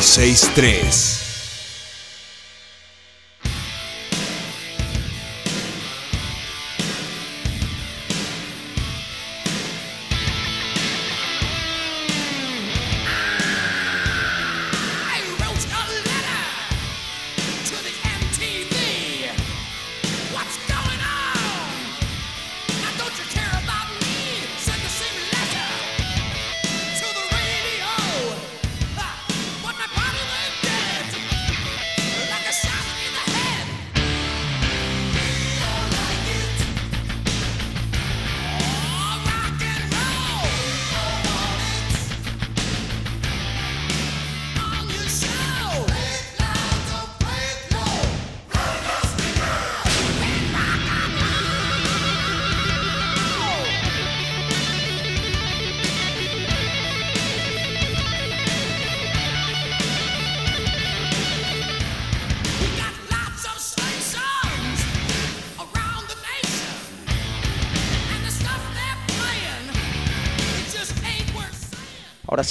963.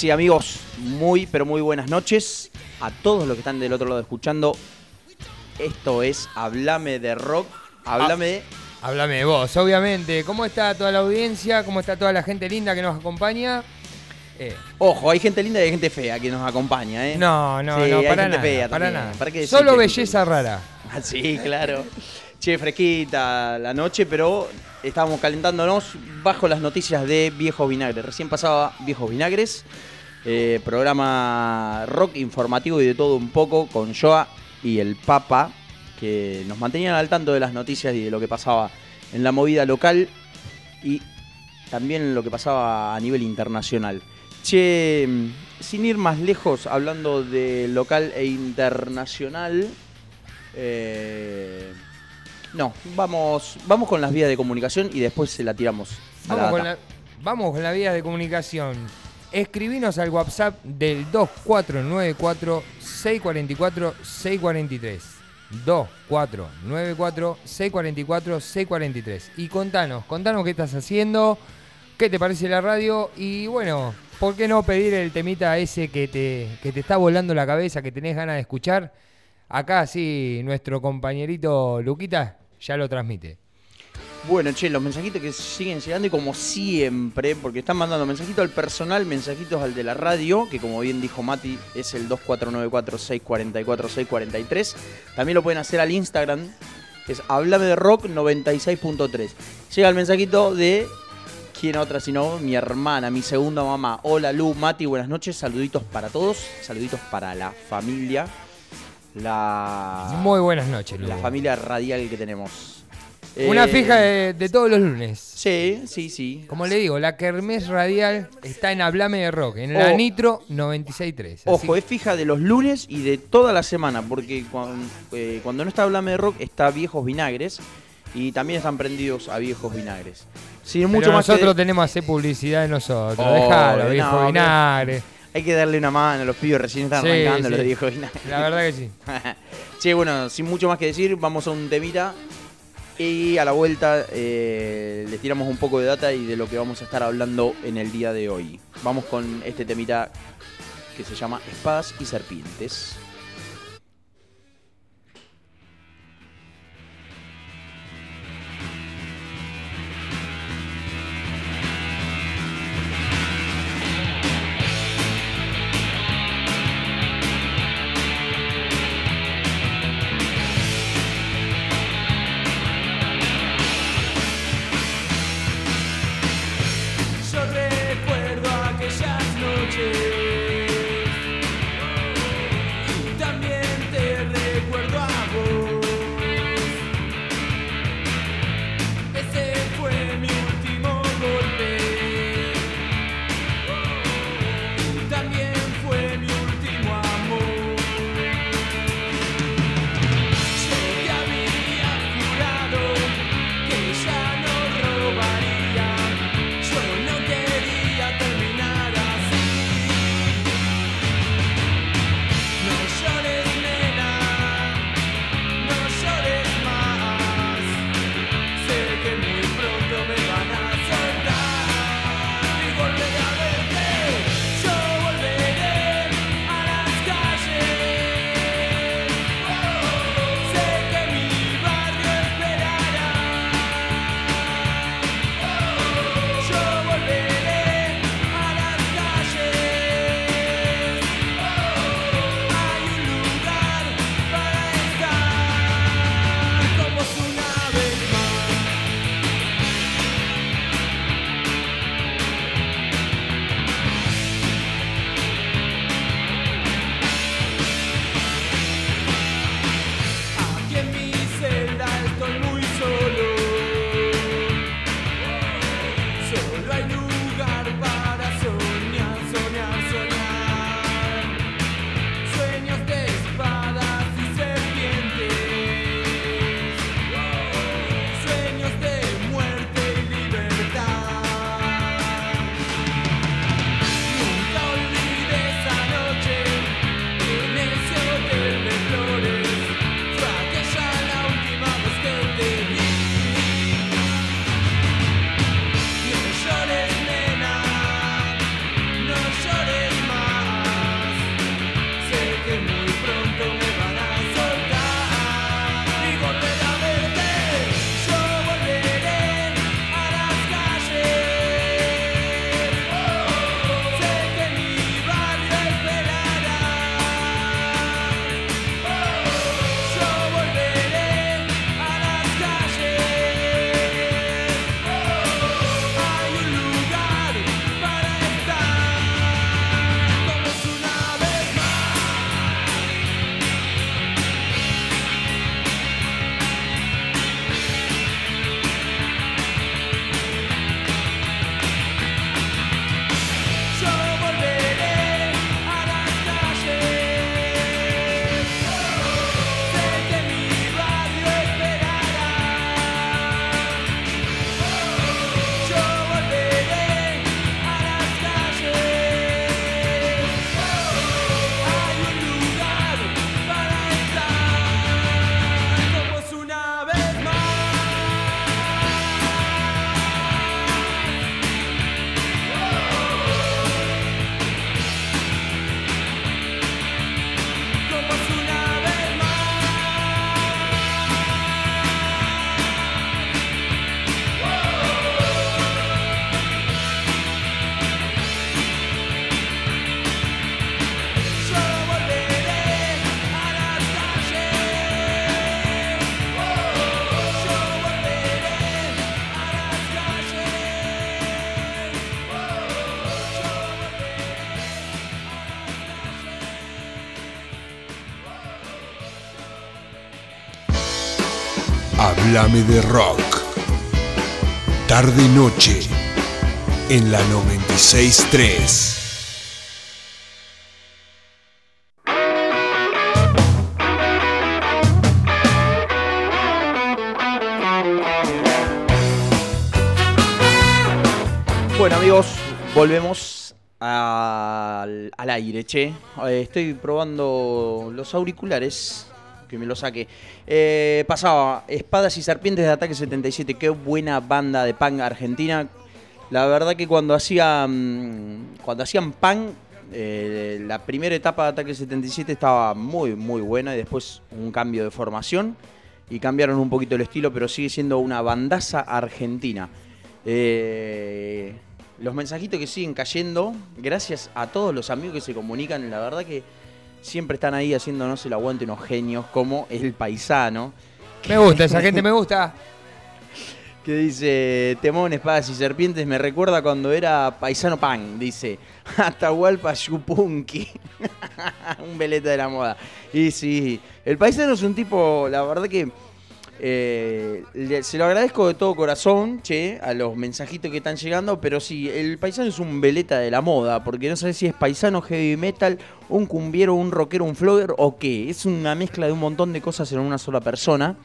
Ahora sí, amigos, muy pero muy buenas noches a todos los que están del otro lado escuchando. Esto es Hablame de Rock. Hablame de. Háblame de vos, obviamente. ¿Cómo está toda la audiencia? ¿Cómo está toda la gente linda que nos acompaña? Eh, Ojo, hay gente linda y hay gente fea que nos acompaña, ¿eh? No, no, Sí, no, para nada. fea para nada. ¿Para qué Solo belleza rara. Ah, sí, claro. Che, fresquita la noche, pero estábamos calentándonos bajo las noticias de Viejos Vinagres. Recién pasaba Viejos Vinagres, eh, programa rock informativo y de todo un poco con Joa y el Papa, que nos mantenían al tanto de las noticias y de lo que pasaba en la movida local y también lo que pasaba a nivel internacional. Che, mm, sin ir más lejos, hablando de local e internacional, eh, no, vamos, vamos con las vías de comunicación y después se la tiramos. a la Vamos con, data. la, vamos con la vía de comunicación. Escribinos al WhatsApp del 2494-644-643. 2494-644-643. Y contanos, contanos qué estás haciendo, qué te parece la radio y bueno, ¿por qué no pedir el temita ese que te, que te está volando la cabeza, que tenés ganas de escuchar? Acá sí, nuestro compañerito Luquita ya lo transmite. Bueno, che, los mensajitos que siguen llegando y como siempre, porque están mandando mensajitos al personal, mensajitos al de la radio, que como bien dijo Mati, es el 2494-644-643. También lo pueden hacer al Instagram, que es Hablame de Rock 96.3. Llega el mensajito de quién otra sino mi hermana, mi segunda mamá. Hola Lu, Mati, buenas noches, saluditos para todos, saluditos para la familia. La, Muy buenas noches, Ah. la familia radial que tenemos. Una Eh, fija de, de todos los lunes. Sí, sí, sí. Como le digo, la Kermés Radial está en Hablame de Rock, en la Oh. Nitro 96.3. Así Ojo, que- es fija de los lunes y de toda la semana, porque eh, cuando no está Hablame de Rock está Viejos Vinagres y también están prendidos a Viejos Vinagres. Pero mucho más que nosotros de- tenemos que hacer publicidad de nosotros. Oh, Dejalo, no, viejo pero- vinagre. hay que darle una mano a los pibes recién están Sí, arrancando sí. los Viejos Vinagres. La verdad que sí. che, bueno, sin mucho más que decir, vamos a un temita y a la vuelta eh, les tiramos un poco de data y de lo que vamos a estar hablando en el día de hoy. Vamos con este temita que se llama Espadas y Serpientes. Háblame de rock. Tarde noche en la 963. Bueno amigos, volvemos al, al aire, che. Eh, Estoy probando los auriculares, que me los saque. Eh, pasaba Espadas y Serpientes de Ataque 77, qué buena banda de punk argentina. La verdad que cuando hacían, cuando hacían punk, eh, la primera etapa de Ataque 77 estaba muy, muy buena y después un cambio de formación y cambiaron un poquito el estilo, pero sigue siendo una bandaza argentina. Eh, los mensajitos que siguen cayendo, gracias a todos los amigos que se comunican, la verdad que siempre están ahí haciéndonos el aguante unos genios como el paisano. Me gusta, esa gente me gusta. Que dice, Temón, espadas y serpientes, me recuerda cuando era paisano pan, dice, Atahualpa Yupunki, un veleta de la moda. Y sí, el paisano es un tipo, la verdad que eh, le- se lo agradezco de todo corazón, che, a los mensajitos que están llegando, pero sí, el paisano es un veleta de la moda, porque no sé si es paisano, heavy metal, un cumbiero, un rockero, un flogger o qué. Es una mezcla de un montón de cosas en una sola persona.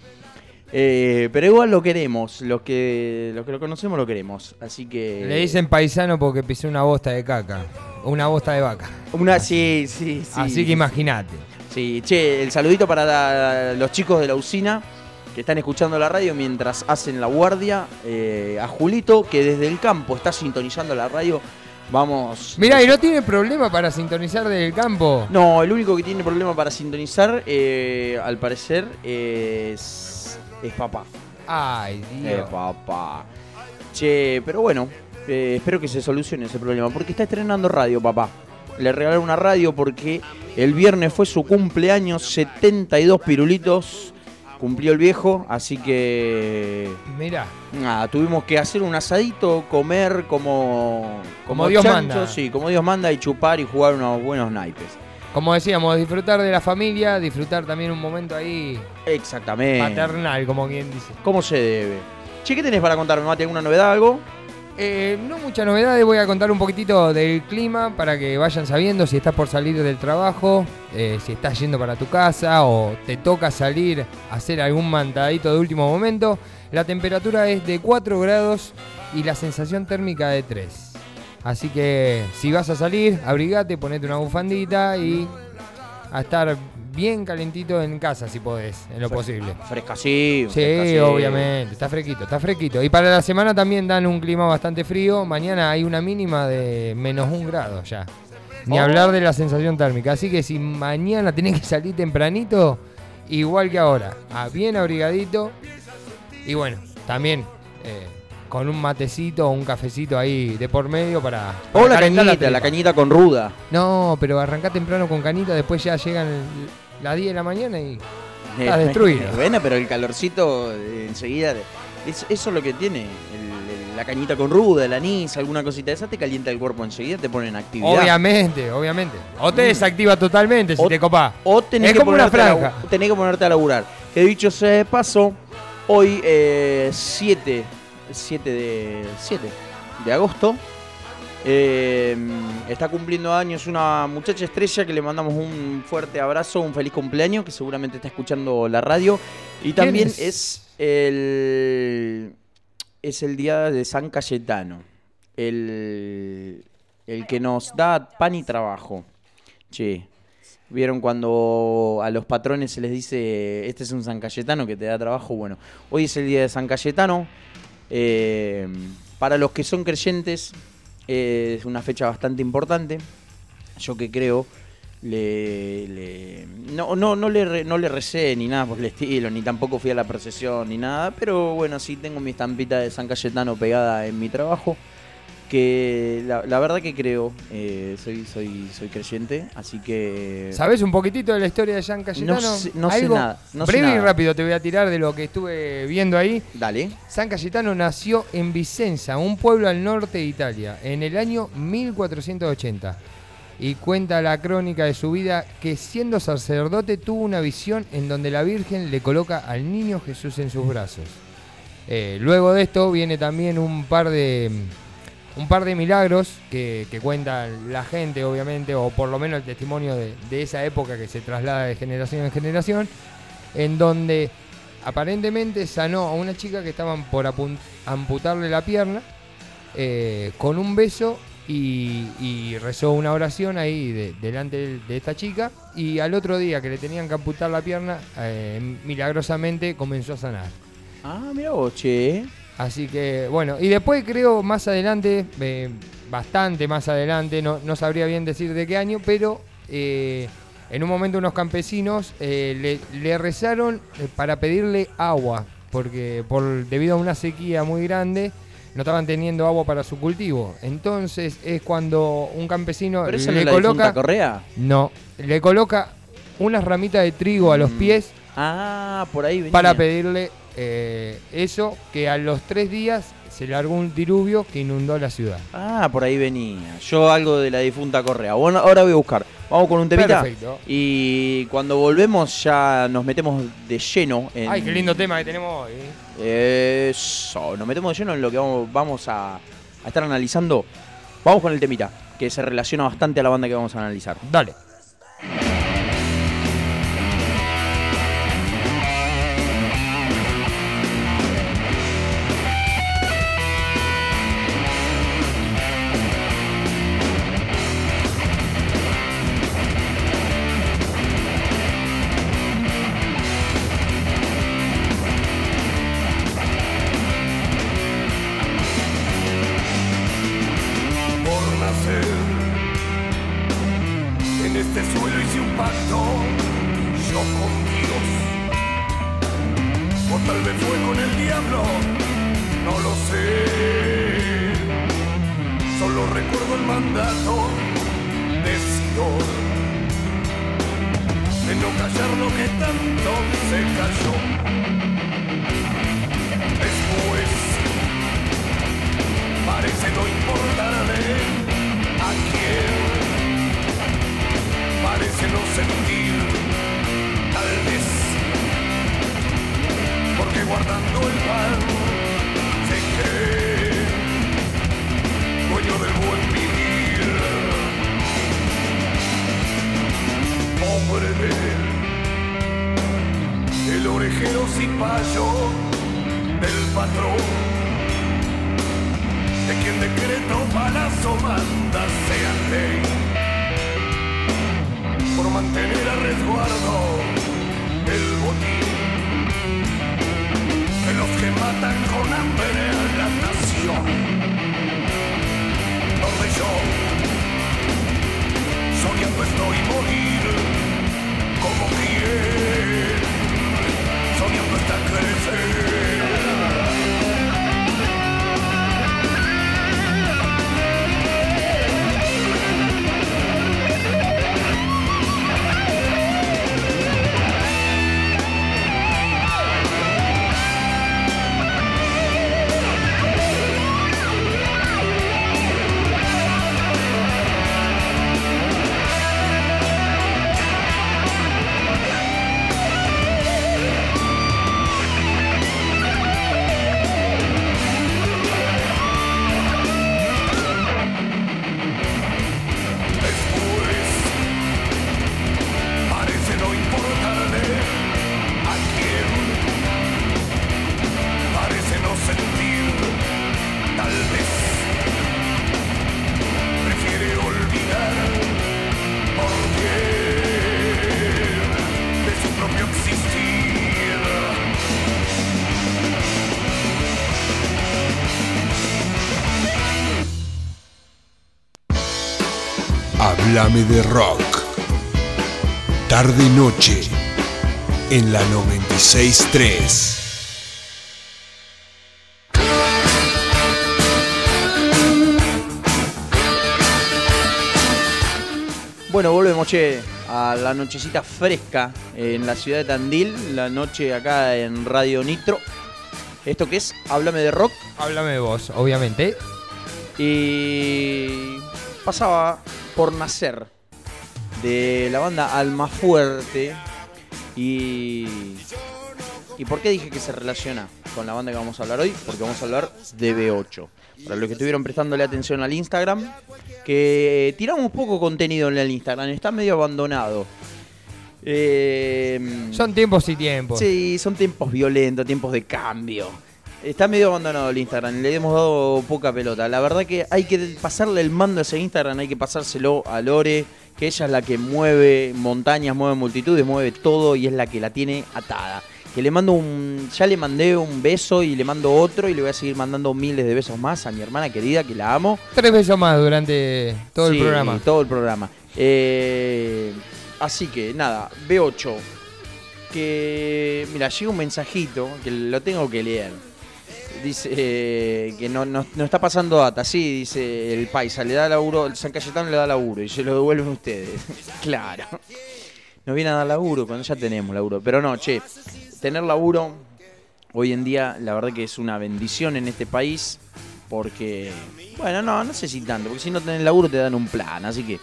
Eh, pero igual lo queremos, los que, los que lo conocemos lo queremos. Así que. Le dicen paisano porque pisé una bosta de caca. o Una bosta de vaca. Una, sí, sí, sí. Así que imagínate. Sí, che, el saludito para la- los chicos de la usina que están escuchando la radio mientras hacen la guardia. eh, a Julito, que desde el campo está sintonizando la radio. Vamos. Mirá, y no tiene problema para sintonizar del campo. No, el único que tiene problema para sintonizar, eh, al parecer, es, es papá. Ay, Eh, Dios. papá. Che, pero bueno, eh, espero que se solucione ese problema. Porque está estrenando radio, papá. Le regalaron una radio porque el viernes fue su cumpleaños, 72 pirulitos. Cumplió el viejo, así que. Mirá. Nada, tuvimos que hacer un asadito, comer como. Como Dios manda. Sí, como Dios manda y chupar y jugar unos buenos naipes. Como decíamos, disfrutar de la familia, disfrutar también un momento ahí Exactamente. paternal, como quien dice. ¿Cómo se debe? Che, ¿qué tenés para contarme, Mati? ¿Alguna novedad, algo? Eh, no muchas novedades, voy a contar un poquitito del clima para que vayan sabiendo si estás por salir del trabajo, eh, si estás yendo para tu casa o te toca salir a hacer algún mantadito de último momento. La temperatura es de 4 grados y la sensación térmica de 3. Así que si vas a salir, abrigate, ponete una bufandita y a estar bien calentito en casa si podés, en lo posible. Fresca, sí. Sí, obviamente, está fresquito, está fresquito. Y para la semana también dan un clima bastante frío. Mañana hay una mínima de menos un grado ya. Ni Oh. hablar de la sensación térmica. Así que si mañana tenés que salir tempranito, igual que ahora, bien abrigadito. Y bueno, también eh, con un matecito o un cafecito ahí de por medio para. O la cañita, la cañita con ruda. No, pero arrancá temprano con canita, después ya llegan el- las 10 de la mañana y. Estás Eh, destruido. Bueno, pero el calorcito eh, enseguida. es- eso es lo que tiene. el- el- la cañita con ruda, el anís, alguna cosita de esa te calienta el cuerpo enseguida, te pone en actividad. Obviamente, obviamente. O te Mm. desactiva totalmente si O- te copás. O tenés, Es que como una ponerte a franja. tenés que ponerte a laburar. Que dicho sea de paso, hoy eh, 7, 7 de 7 de agosto eh, está cumpliendo años una muchacha estrella que le mandamos un fuerte abrazo, un feliz cumpleaños, que seguramente está escuchando la radio. Y también es? es el es el día de San Cayetano, el, el que nos da pan y trabajo. Che, ¿vieron cuando a los patrones se les dice, este es un San Cayetano que te da trabajo? Bueno, hoy es el día de San Cayetano. Eh, para los que son creyentes, es una fecha bastante importante. Yo que creo, le, le- no, no, no, le no le recé ni nada por el estilo, ni tampoco fui a la procesión ni nada, pero bueno, sí tengo mi estampita de San Cayetano pegada en mi trabajo. Que la, la verdad que creo, eh, soy, soy, soy creyente, así que. ¿Sabés un poquitito de la historia de Jean Cayetano? No sé- no sé ¿Algo? nada, no sé y rápido te voy a tirar de lo que estuve viendo ahí. Dale. San Cayetano nació en Vicenza, un pueblo al norte de Italia, en el año 1480. y cuenta la crónica de su vida que siendo sacerdote tuvo una visión en donde la Virgen le coloca al niño Jesús en sus brazos. Eh, luego de esto viene también un par de un par de milagros que, que cuenta la gente, obviamente, o por lo menos el testimonio de, de esa época que se traslada de generación en generación, en donde aparentemente sanó a una chica que estaban por amputarle la pierna eh, con un beso y, rezó una oración ahí de- delante de, de esta chica y al otro día que le tenían que amputar la pierna, eh, milagrosamente comenzó a sanar. Ah, mira vos, che. Así que, bueno, y después creo más adelante, eh, bastante más adelante, no, no sabría bien decir de qué año, pero eh, en un momento unos campesinos eh, le, le rezaron para pedirle agua, porque por, debido a una sequía muy grande no estaban teniendo agua para su cultivo. Entonces es cuando un campesino ¿Pero eso le la coloca... difunta Correa? No, le coloca unas ramitas de trigo a los Mm. pies Ah, por ahí venía. para pedirle eh, eso, que a los tres días se largó un diluvio que inundó la ciudad. Ah, por ahí venía. Yo algo de la difunta Correa. Bueno, ahora voy a buscar. Vamos con un temita. Perfecto. Y cuando volvemos ya nos metemos de lleno en... Ay, qué lindo tema que tenemos hoy. Eso, nos metemos de lleno en lo que vamos, vamos a, a estar analizando. Vamos con el temita, que se relaciona bastante a la banda que vamos a analizar. Dale. Háblame de rock. Tarde y noche en la 963. Bueno, volvemos, che, a la nochecita fresca en la ciudad de Tandil, la noche acá en Radio Nitro. Esto que es Háblame de Rock. Háblame de vos, obviamente. Y pasaba Por Nacer, de la banda Alma Fuerte. Y, ¿Y por qué dije que se relaciona con la banda que vamos a hablar hoy? Porque vamos a hablar de B8. Para los que estuvieron prestándole atención al Instagram, que tiramos poco contenido en el Instagram, está medio abandonado. Eh, Son tiempos y tiempos. Sí, son tiempos violentos, tiempos de cambio. Está medio abandonado el Instagram, le hemos dado poca pelota. La verdad que hay que pasarle el mando a ese Instagram, hay que pasárselo a Lore, que ella es la que mueve montañas, mueve multitudes, mueve todo y es la que la tiene atada. Que le mando un. Ya le mandé un beso y le mando otro y le voy a seguir mandando miles de besos más a mi hermana querida, que la amo. Tres besos más durante todo el programa. Todo el programa. Eh, así que nada, B8. Que. Mira, llega un mensajito que lo tengo que leer. Dice eh, que no, no- no está pasando data. Sí, dice el paisa, le da laburo, el San Cayetano le da laburo y se lo devuelven ustedes. claro. Nos viene a dar laburo cuando ya tenemos laburo. Pero no, che, tener laburo hoy en día, la verdad que es una bendición en este país. Porque, bueno, no, no sé si tanto, porque si no tenés laburo te dan un plan, así que,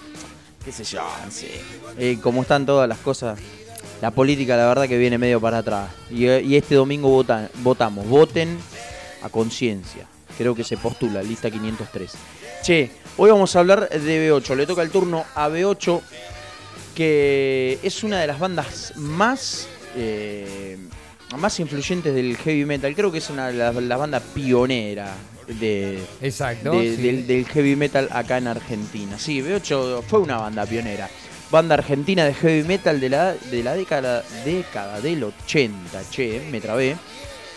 qué sé yo, no sé. Eh, como están todas las cosas, la política la verdad que viene medio para atrás. Y, eh, y este domingo votan, votamos, voten a conciencia. Creo que se postula, lista 503. Che, hoy vamos a hablar de B8, le toca el turno a B8, que es una de las bandas más... eh, más influyentes del heavy metal, creo que es una de las, las bandas pioneras de, Exacto. de- sí. del, del heavy metal acá en Argentina. Sí, B8 fue una banda pionera. Banda argentina de heavy metal de la, de la década, década del 80, che, me trabé.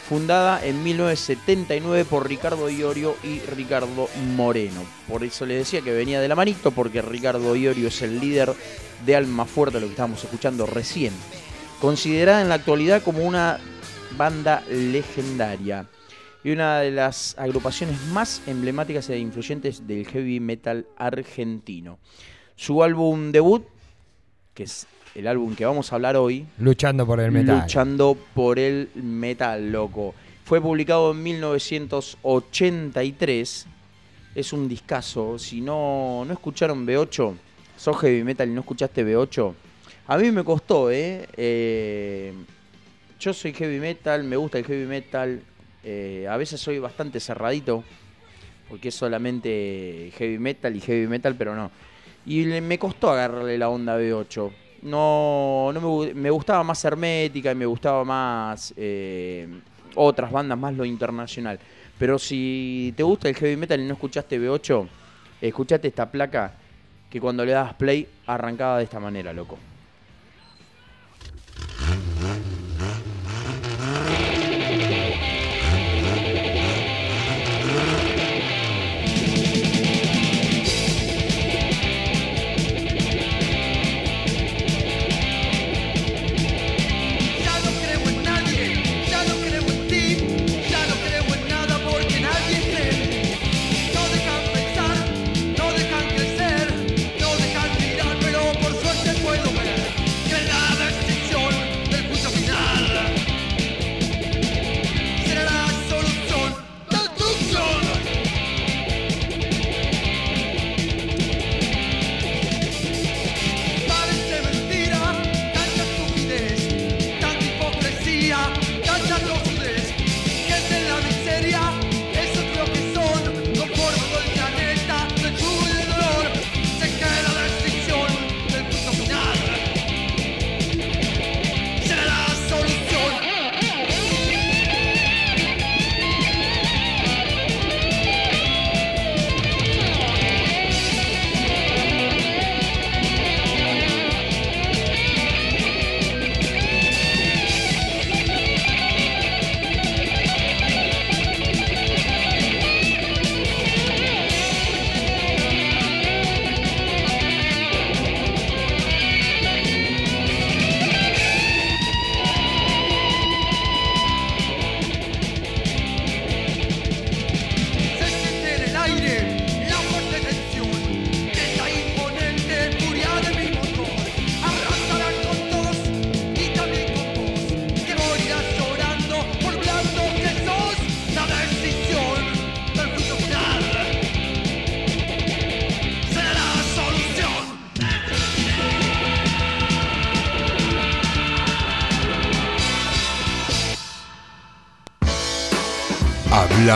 Fundada en 1979 por Ricardo Iorio y Ricardo Moreno. Por eso les decía que venía de la manito, porque Ricardo Iorio es el líder de Alma Fuerte, lo que estábamos escuchando recién. Considerada en la actualidad como una banda legendaria y una de las agrupaciones más emblemáticas e influyentes del heavy metal argentino. Su álbum debut, que es el álbum que vamos a hablar hoy, Luchando por el metal. Luchando por el metal, loco. Fue publicado en 1983. Es un discazo. Si no, no escucharon B8, sos heavy metal y no escuchaste B8. A mí me costó, ¿eh? Eh, yo soy heavy metal, me gusta el heavy metal. eh, a veces soy bastante cerradito, porque es solamente heavy metal y heavy metal, pero no. Y me costó agarrarle la onda a B8. No, no me, me gustaba más Hermética y me gustaba más eh, otras bandas, más lo internacional. Pero si te gusta el heavy metal y no escuchaste B8, escuchate esta placa que cuando le das play arrancaba de esta manera, loco.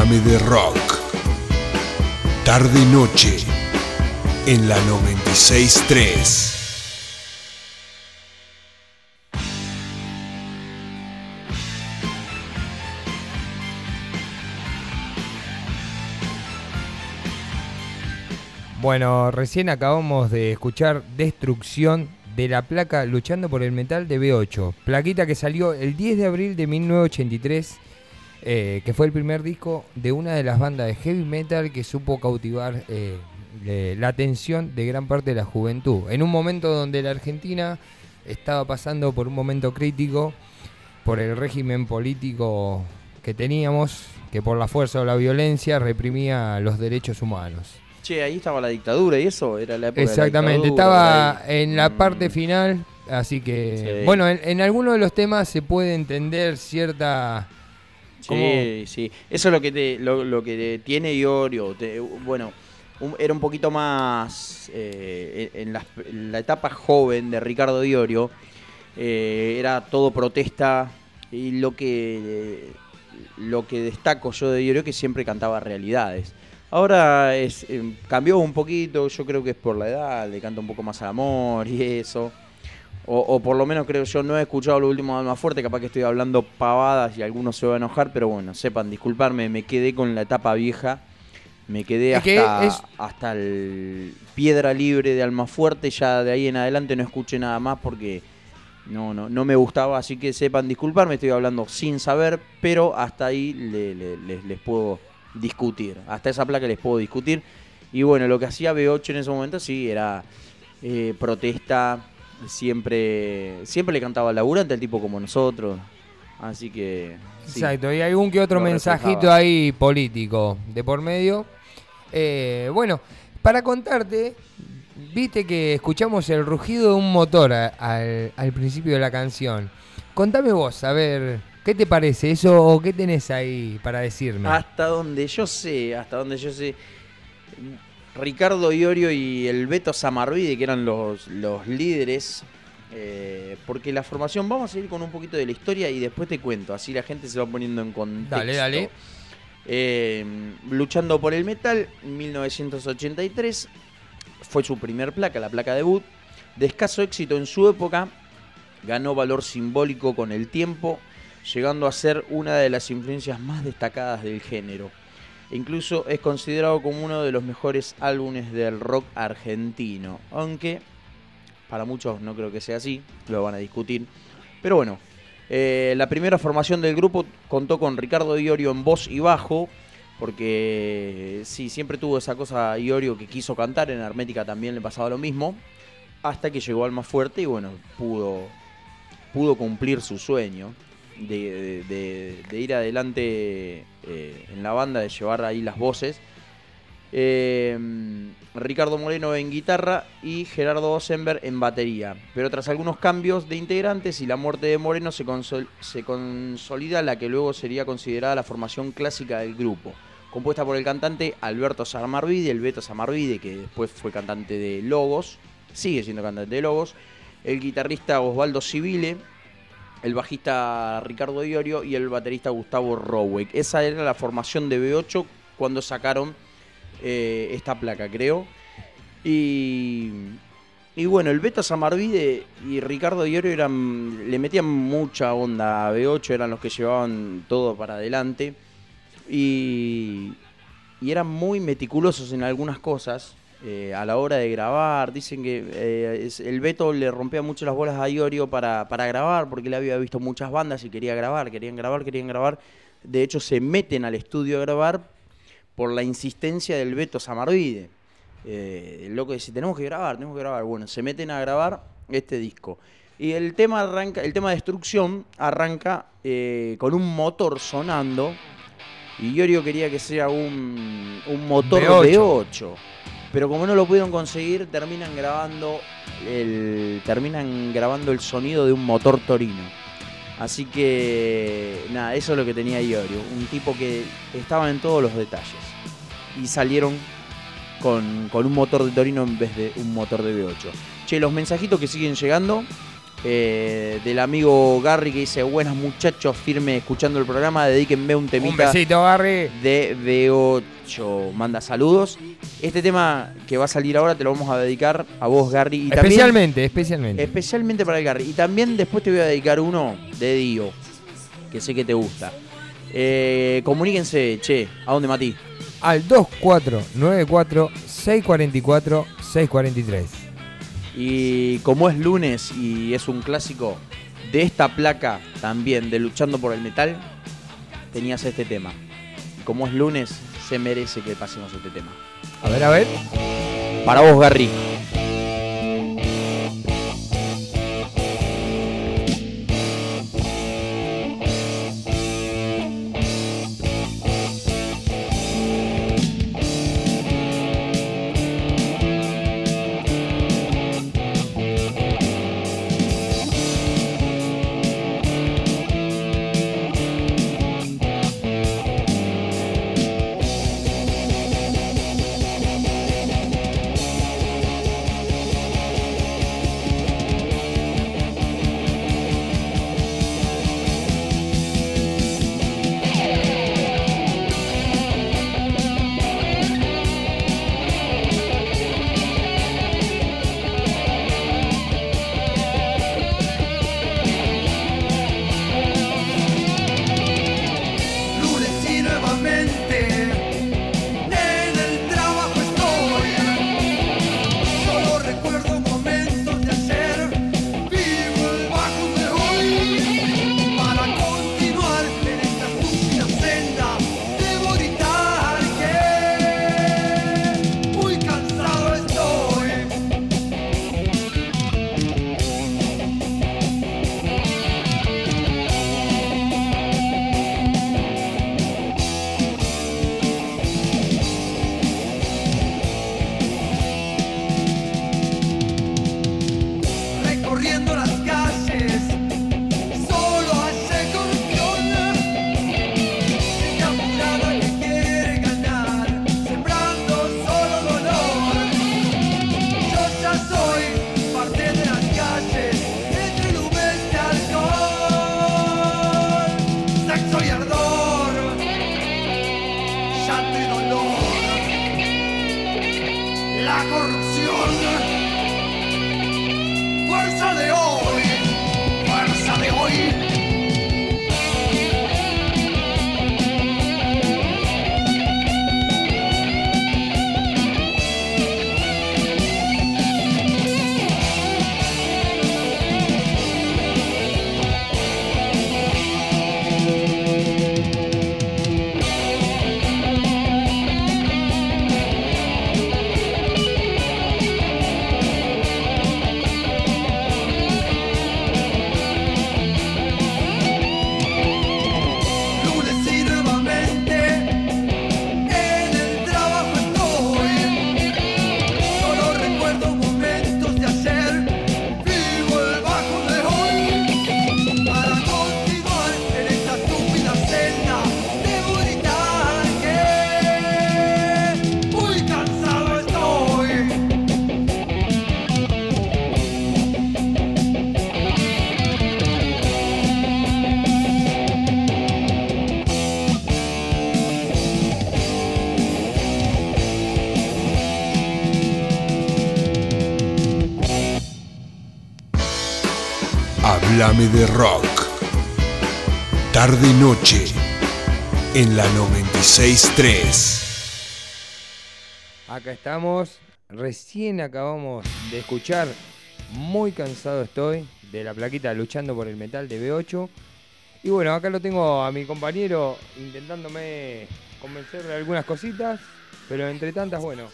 De rock. Tarde y noche en la 963. Bueno, recién acabamos de escuchar Destrucción de la placa Luchando por el Metal de B8. Plaquita que salió el 10 de abril de 1983, eh, que fue el primer disco de una de las bandas de heavy metal que supo cautivar eh, la atención de gran parte de la juventud. En un momento donde la Argentina estaba pasando por un momento crítico por el régimen político que teníamos, que por la fuerza o la violencia reprimía los derechos humanos. Che, ahí estaba la dictadura y eso era la época Exactamente, de la dictadura, estaba ahí. en la Mm. parte final, así que, Sí. bueno, en, en algunos de los temas se puede entender cierta... Sí, sí. Eso es lo que te, lo, lo que tiene Iorio. Te- bueno, un- era un poquito más eh, en, la, la etapa joven de Ricardo Iorio. eh, era todo protesta y lo que lo que destaco yo de Iorio que siempre cantaba realidades. Ahora es, eh, cambió un poquito, yo creo que es por la edad, le canta un poco más al amor y eso. O, o por lo menos creo yo, no he escuchado lo último de Alma Fuerte, capaz que estoy hablando pavadas y algunos se van a enojar, pero bueno, sepan, disculparme, me quedé con la etapa vieja, me quedé hasta, es- hasta el Piedra Libre de Alma Fuerte, ya de ahí en adelante no escuché nada más porque no, no, no me gustaba, así que sepan disculparme, estoy hablando sin saber, pero hasta ahí le- le- les, les puedo discutir, hasta esa placa les puedo discutir. Y bueno, lo que hacía B8 en ese momento sí era eh, protesta, siempre siempre le cantaba al laburante al tipo como nosotros, así que... sí. Exacto, y algún que otro mensajito reflejaba. ahí político de por medio. Eh, bueno, para contarte, viste que escuchamos el rugido de un motor a- al, al principio de la canción. Contame vos, a ver, ¿qué te parece eso o qué tenés ahí para decirme? Hasta donde yo sé, hasta donde yo sé, Ricardo Iorio y el Beto Samarvide, que eran los, los líderes, eh, porque la formación, vamos a ir con un poquito de la historia y después te cuento, así la gente se va poniendo en contexto. Dale, dale. Eh, luchando por el metal, 1983, fue su primer placa, la placa debut. De escaso éxito en su época, ganó valor simbólico con el tiempo, llegando a ser una de las influencias más destacadas del género. Incluso es considerado como uno de los mejores álbumes del rock argentino, aunque para muchos no creo que sea así, lo van a discutir. Pero bueno, eh, la primera formación del grupo contó con Ricardo Iorio en voz y bajo, porque sí, siempre tuvo esa cosa Iorio que quiso cantar, en Hermética también le pasaba lo mismo, hasta que llegó al más fuerte y bueno, pudo, pudo cumplir su sueño de, de- ir adelante eh, en la banda, de llevar ahí las voces. Eh, Ricardo Moreno en guitarra y Gerardo Osenberg en batería. Pero tras algunos cambios de integrantes y la muerte de Moreno se, consol- se consolida la que luego sería considerada la formación clásica del grupo. Compuesta por el cantante Alberto Samarvide, el Beto Samarvide, que después fue cantante de Logos, sigue siendo cantante de Logos, el guitarrista Osvaldo Civile, el bajista Ricardo Iorio y el baterista Gustavo Roweck. Esa era la formación de B8 cuando sacaron eh, esta placa, creo. Y, y bueno, el Beto Samarvide y Ricardo Iorio eran, le metían mucha onda a B8, eran los que llevaban todo para adelante. Y, y eran muy meticulosos en algunas cosas. Eh, a la hora de grabar, dicen que eh, es- el Beto le rompía mucho las bolas a Iorio para, para grabar, porque él había visto muchas bandas y quería grabar, querían grabar, querían grabar. De hecho, se meten al estudio a grabar por la insistencia del Beto Samarvide. Eh, el loco dice, tenemos que grabar, tenemos que grabar. Bueno, se meten a grabar este disco. Y el tema arranca, el tema de destrucción arranca eh, con un motor sonando. Y Iorio quería que sea un, un motor V8. V8. Pero como no lo pudieron conseguir, terminan grabando el, terminan grabando el sonido de un motor Torino. Así que nada, eso es lo que tenía Iorio, un tipo que estaba en todos los detalles. Y salieron con, con un motor de Torino en vez de un motor de V8. Che, los mensajitos que siguen llegando, eh, del amigo Gary que dice, buenas muchachos, firme escuchando el programa, dedíquenme un Un temita besito, Barry. de B8. Manda saludos. Este tema que va a salir ahora te lo vamos a dedicar a vos, Gary. Y también- Especialmente, especialmente. especialmente para el Gary. Y también después te voy a dedicar uno de Dio, que sé que te gusta. Eh, comuníquense, che, ¿a dónde Mati? Al 2494-644-643. Y como es lunes y es un clásico de esta placa también de Luchando por el Metal, tenías este tema. Y como es lunes, se merece que pasemos este tema. A ver, a ver. Para vos, Gary. De rock. Tarde y noche en la 963. Acá estamos. Recién acabamos de escuchar Muy cansado estoy de la plaquita Luchando por el Metal de B8. Y bueno, acá lo tengo a mi compañero intentándome convencer de algunas cositas. Pero entre tantas, bueno,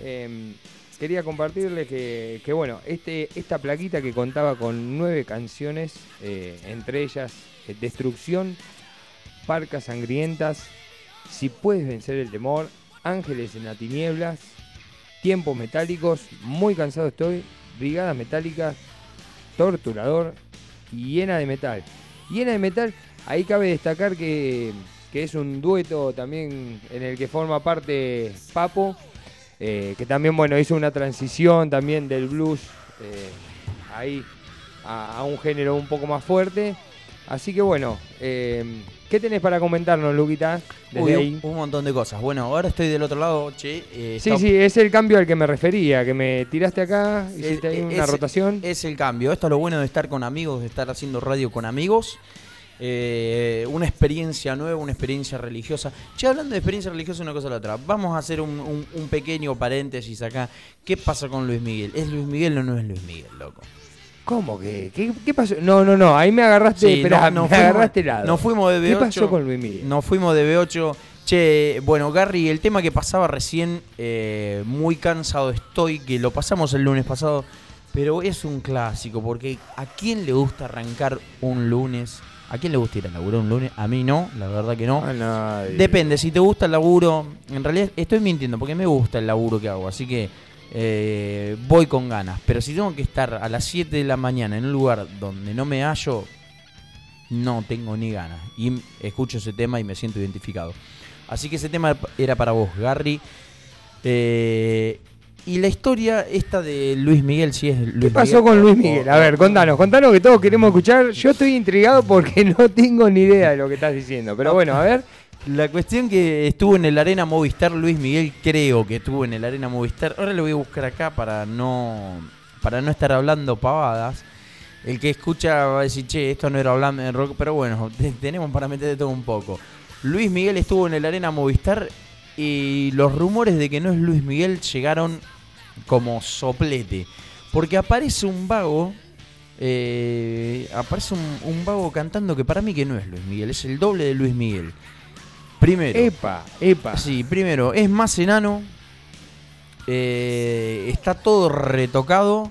em, quería compartirles que, que, bueno, este, esta plaquita que contaba con nueve canciones, eh, entre ellas eh, Destrucción, Parcas Sangrientas, Si puedes vencer el temor, Ángeles en la tinieblas, Tiempos metálicos, Muy cansado estoy, Brigadas metálicas, Torturador y Hiena de metal. Hiena de metal, ahí cabe destacar que, que es un dueto también en el que forma parte Papo, eh, que también bueno hizo una transición también del blues eh, ahí a, a un género un poco más fuerte. Así que bueno, eh, ¿qué tenés para comentarnos, Luquita? Desde Uy, ahí. un, un montón de cosas. Bueno, ahora estoy del otro lado, che. Sí, sí, es el cambio al que me refería, que me tiraste acá, hiciste ahí eh, una es- rotación. Es el cambio. Esto es lo bueno de estar con amigos, de estar haciendo radio con amigos. Eh, una experiencia nueva, una experiencia religiosa. Che, hablando de experiencia religiosa, una cosa a la otra. Vamos a hacer un, un- un pequeño paréntesis acá. ¿Qué pasa con Luis Miguel? ¿Es Luis Miguel o no es Luis Miguel, loco? ¿Cómo que? ¿Qué, qué pasó? No, no, no, ahí me agarraste, Sí, esperá, no- nos me fuimos- agarraste helado. Nos fuimos de B8. ¿Qué pasó con Luis Miguel? Nos fuimos de B8. Che, bueno, Gary, el tema que pasaba recién, eh, muy cansado estoy, que lo pasamos el lunes pasado, pero es un clásico, porque ¿a quién le gusta arrancar un lunes? ¿A quién le gusta ir a laburar un lunes? A mí no, la verdad que no. A nadie. Depende, si te gusta el laburo, en realidad estoy mintiendo, porque me gusta el laburo que hago, así que eh, voy con ganas. Pero si tengo que estar a las 7 de la mañana en un lugar donde no me hallo, no tengo ni ganas. Y escucho ese tema y me siento identificado. Así que ese tema era para vos, Gary. Eh, y la historia esta de Luis Miguel, si es Luis ¿Qué pasó Miguel con Luis Miguel? A ver, contanos, contanos que todos queremos escuchar. Yo estoy intrigado porque no tengo ni idea de lo que estás diciendo. Pero bueno, a ver. La cuestión que estuvo en el Arena Movistar, Luis Miguel creo que estuvo en el Arena Movistar. Ahora lo voy a buscar acá para no para no estar hablando pavadas. El que escucha va a decir, che, esto no era hablando de rock, pero bueno, te- tenemos para meter de todo un poco. Luis Miguel estuvo en el Arena Movistar y los rumores de que no es Luis Miguel llegaron como soplete. Porque aparece un vago, eh, aparece un, un vago cantando que para mí que no es Luis Miguel, es el doble de Luis Miguel. Primero. Epa, epa. Sí, primero, es más enano. eh, está todo retocado.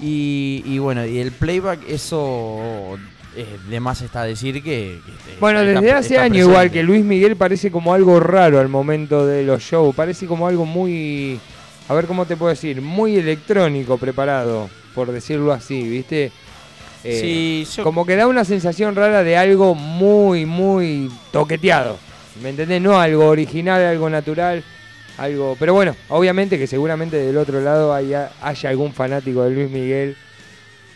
Y, y bueno, y el playback, eso eh, de más está decir que. que Bueno, está- desde hace años igual que Luis Miguel parece como algo raro al momento de los shows. Parece como algo muy... A ver cómo te puedo decir. Muy electrónico preparado, por decirlo así, ¿viste? Eh, Sí, yo- Como que da una sensación rara de algo muy, muy toqueteado. ¿Me entendés? No algo original, algo natural, algo... Pero bueno, obviamente que seguramente del otro lado haya, haya algún fanático de Luis Miguel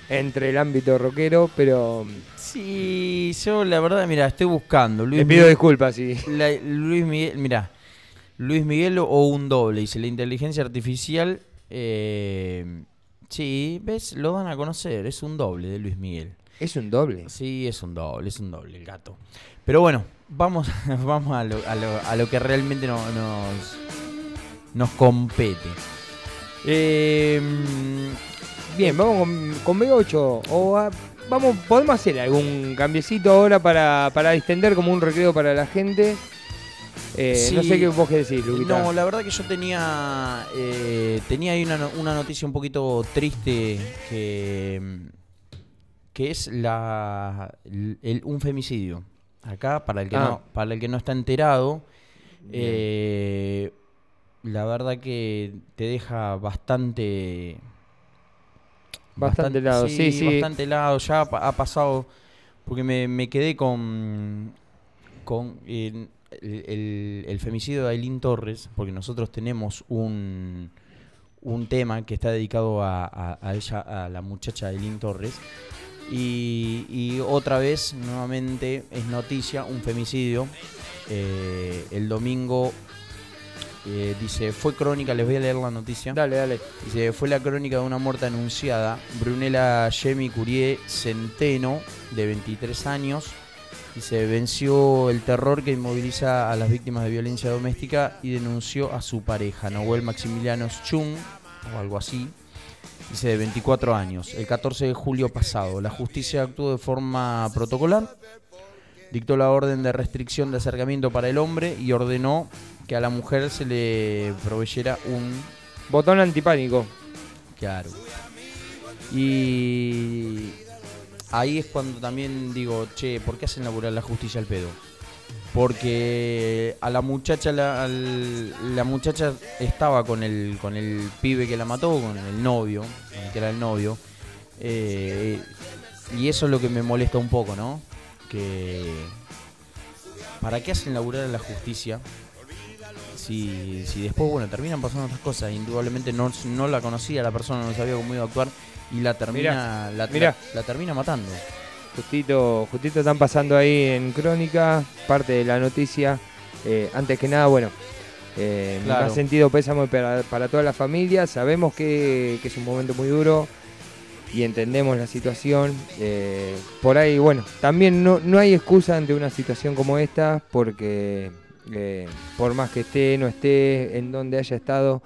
entre el ámbito rockero, pero Sí, yo la verdad, mira, estoy buscando. Luis le pido Miguel- disculpas. La- Luis Miguel, mira, Luis Miguel o un doble, dice la inteligencia artificial. eh, sí, ves, lo dan a conocer, es un doble de Luis Miguel. Es un doble. Sí, es un doble, es un doble el gato. Pero bueno, vamos, vamos a, lo, a, lo, a lo que realmente no- nos, nos compete. Eh, Bien, vamos con, con B8. O a- vamos, podemos hacer algún cambiecito ahora para, para distender como un recreo para la gente. Eh, No sé qué vos qué decís, Luquita. No, la verdad que yo tenía eh, tenía ahí una, no- una noticia un poquito triste que, que es la el- un femicidio. Acá, para el que, Ah. no, para el que no está enterado, eh, la verdad que te deja bastante... Bastante helado, sí, sí. Bastante helado, ya ha, ha pasado, porque me, me quedé con, con el, el- el femicidio de Aileen Torres, porque nosotros tenemos un, un tema que está dedicado a, a- a ella, a la muchacha Aileen Torres. Y, y otra vez, nuevamente, es noticia, un femicidio. Eh, el domingo eh, dice, fue crónica, les voy a leer la noticia. Dale, dale. Dice, fue la crónica de una muerte anunciada. Brunella Yemi Curie Centeno, de 23 años. Dice, venció el terror que inmoviliza a las víctimas de violencia doméstica y denunció a su pareja, Noel Maximiliano Chung, o algo así. Dice, de 24 años. El 14 de julio pasado, la justicia actuó de forma protocolar. Dictó la orden de restricción de acercamiento para el hombre y ordenó que a la mujer se le proveyera un Botón antipánico. Claro. Y ahí es cuando también digo, che, ¿por qué hacen laburar la justicia al pedo? Porque a la muchacha, la, la muchacha estaba con el, con el pibe que la mató, con el novio, que era el novio. eh, y eso es lo que me molesta un poco, ¿no? Que. ¿Para qué hacen laburar la justicia? Si, si después, bueno, terminan pasando otras cosas, indudablemente no, no la conocía la persona, no sabía cómo iba a actuar, y la termina, la, mirá. la termina matando. Justito, justito están pasando ahí en Crónica, parte de la noticia. Eh, antes que nada, bueno, eh, mi Claro. más sentido pésamo para, para toda la familia. Sabemos que, que es un momento muy duro y entendemos la situación. Eh, por ahí, bueno, también no, no hay excusa ante una situación como esta porque eh, por más que esté, no esté, en donde haya estado,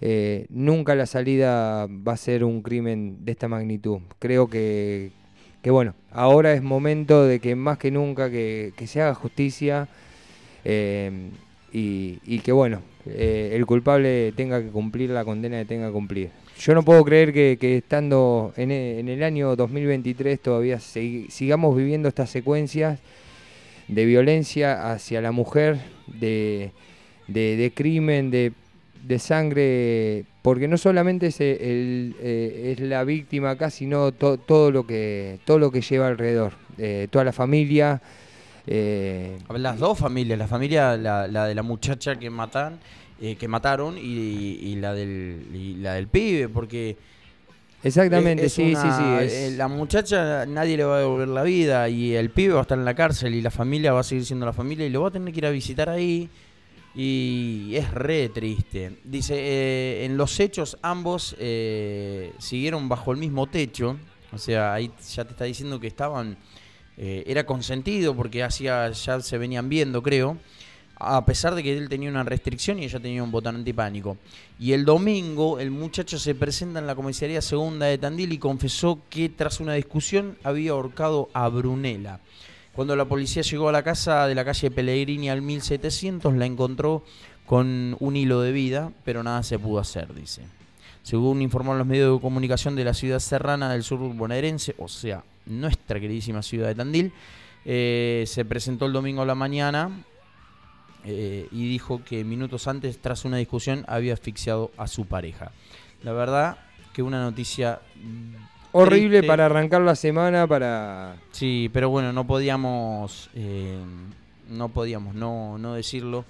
eh, nunca la salida va a ser un crimen de esta magnitud. Creo que, bueno, ahora es momento de que más que nunca que, se haga justicia eh, y, que bueno, eh, el culpable tenga que cumplir la condena que tenga que cumplir. Yo no puedo creer que, estando en e- en el año 2023 todavía sigamos viviendo estas secuencias de violencia hacia la mujer, de- de crimen, de, de sangre, porque no solamente es, el- eh, es la víctima acá, sino to- todo, lo que, todo lo que lleva alrededor, eh, toda la familia. eh, Las dos familias, la familia, la, la de la muchacha que matan, eh, que mataron y, y la del y la del pibe, porque exactamente, es- es sí, una- sí, sí. es- eh, La muchacha nadie le va a devolver la vida y el pibe va a estar en la cárcel y la familia va a seguir siendo la familia y lo va a tener que ir a visitar ahí. Y es re triste. Dice, eh, en los hechos ambos eh, siguieron bajo el mismo techo. O sea, ahí ya te está diciendo que estaban... eh, era consentido porque hacía ya se venían viendo, creo. A pesar de que él tenía una restricción y ella tenía un botón antipánico. Y el domingo el muchacho se presenta en la comisaría segunda de Tandil y confesó que tras una discusión había ahorcado a Brunella. Cuando la policía llegó a la casa de la calle Pellegrini al 1700, la encontró con un hilo de vida, pero nada se pudo hacer, dice. Según informaron los medios de comunicación de la ciudad serrana del sur bonaerense, o sea, nuestra queridísima ciudad de Tandil, eh, se presentó el domingo a la mañana eh, y dijo que minutos antes, tras una discusión, había asfixiado a su pareja. La verdad que una noticia horrible triste. para arrancar la semana, para... Sí, pero bueno, no podíamos, eh, no podíamos no, no decirlo,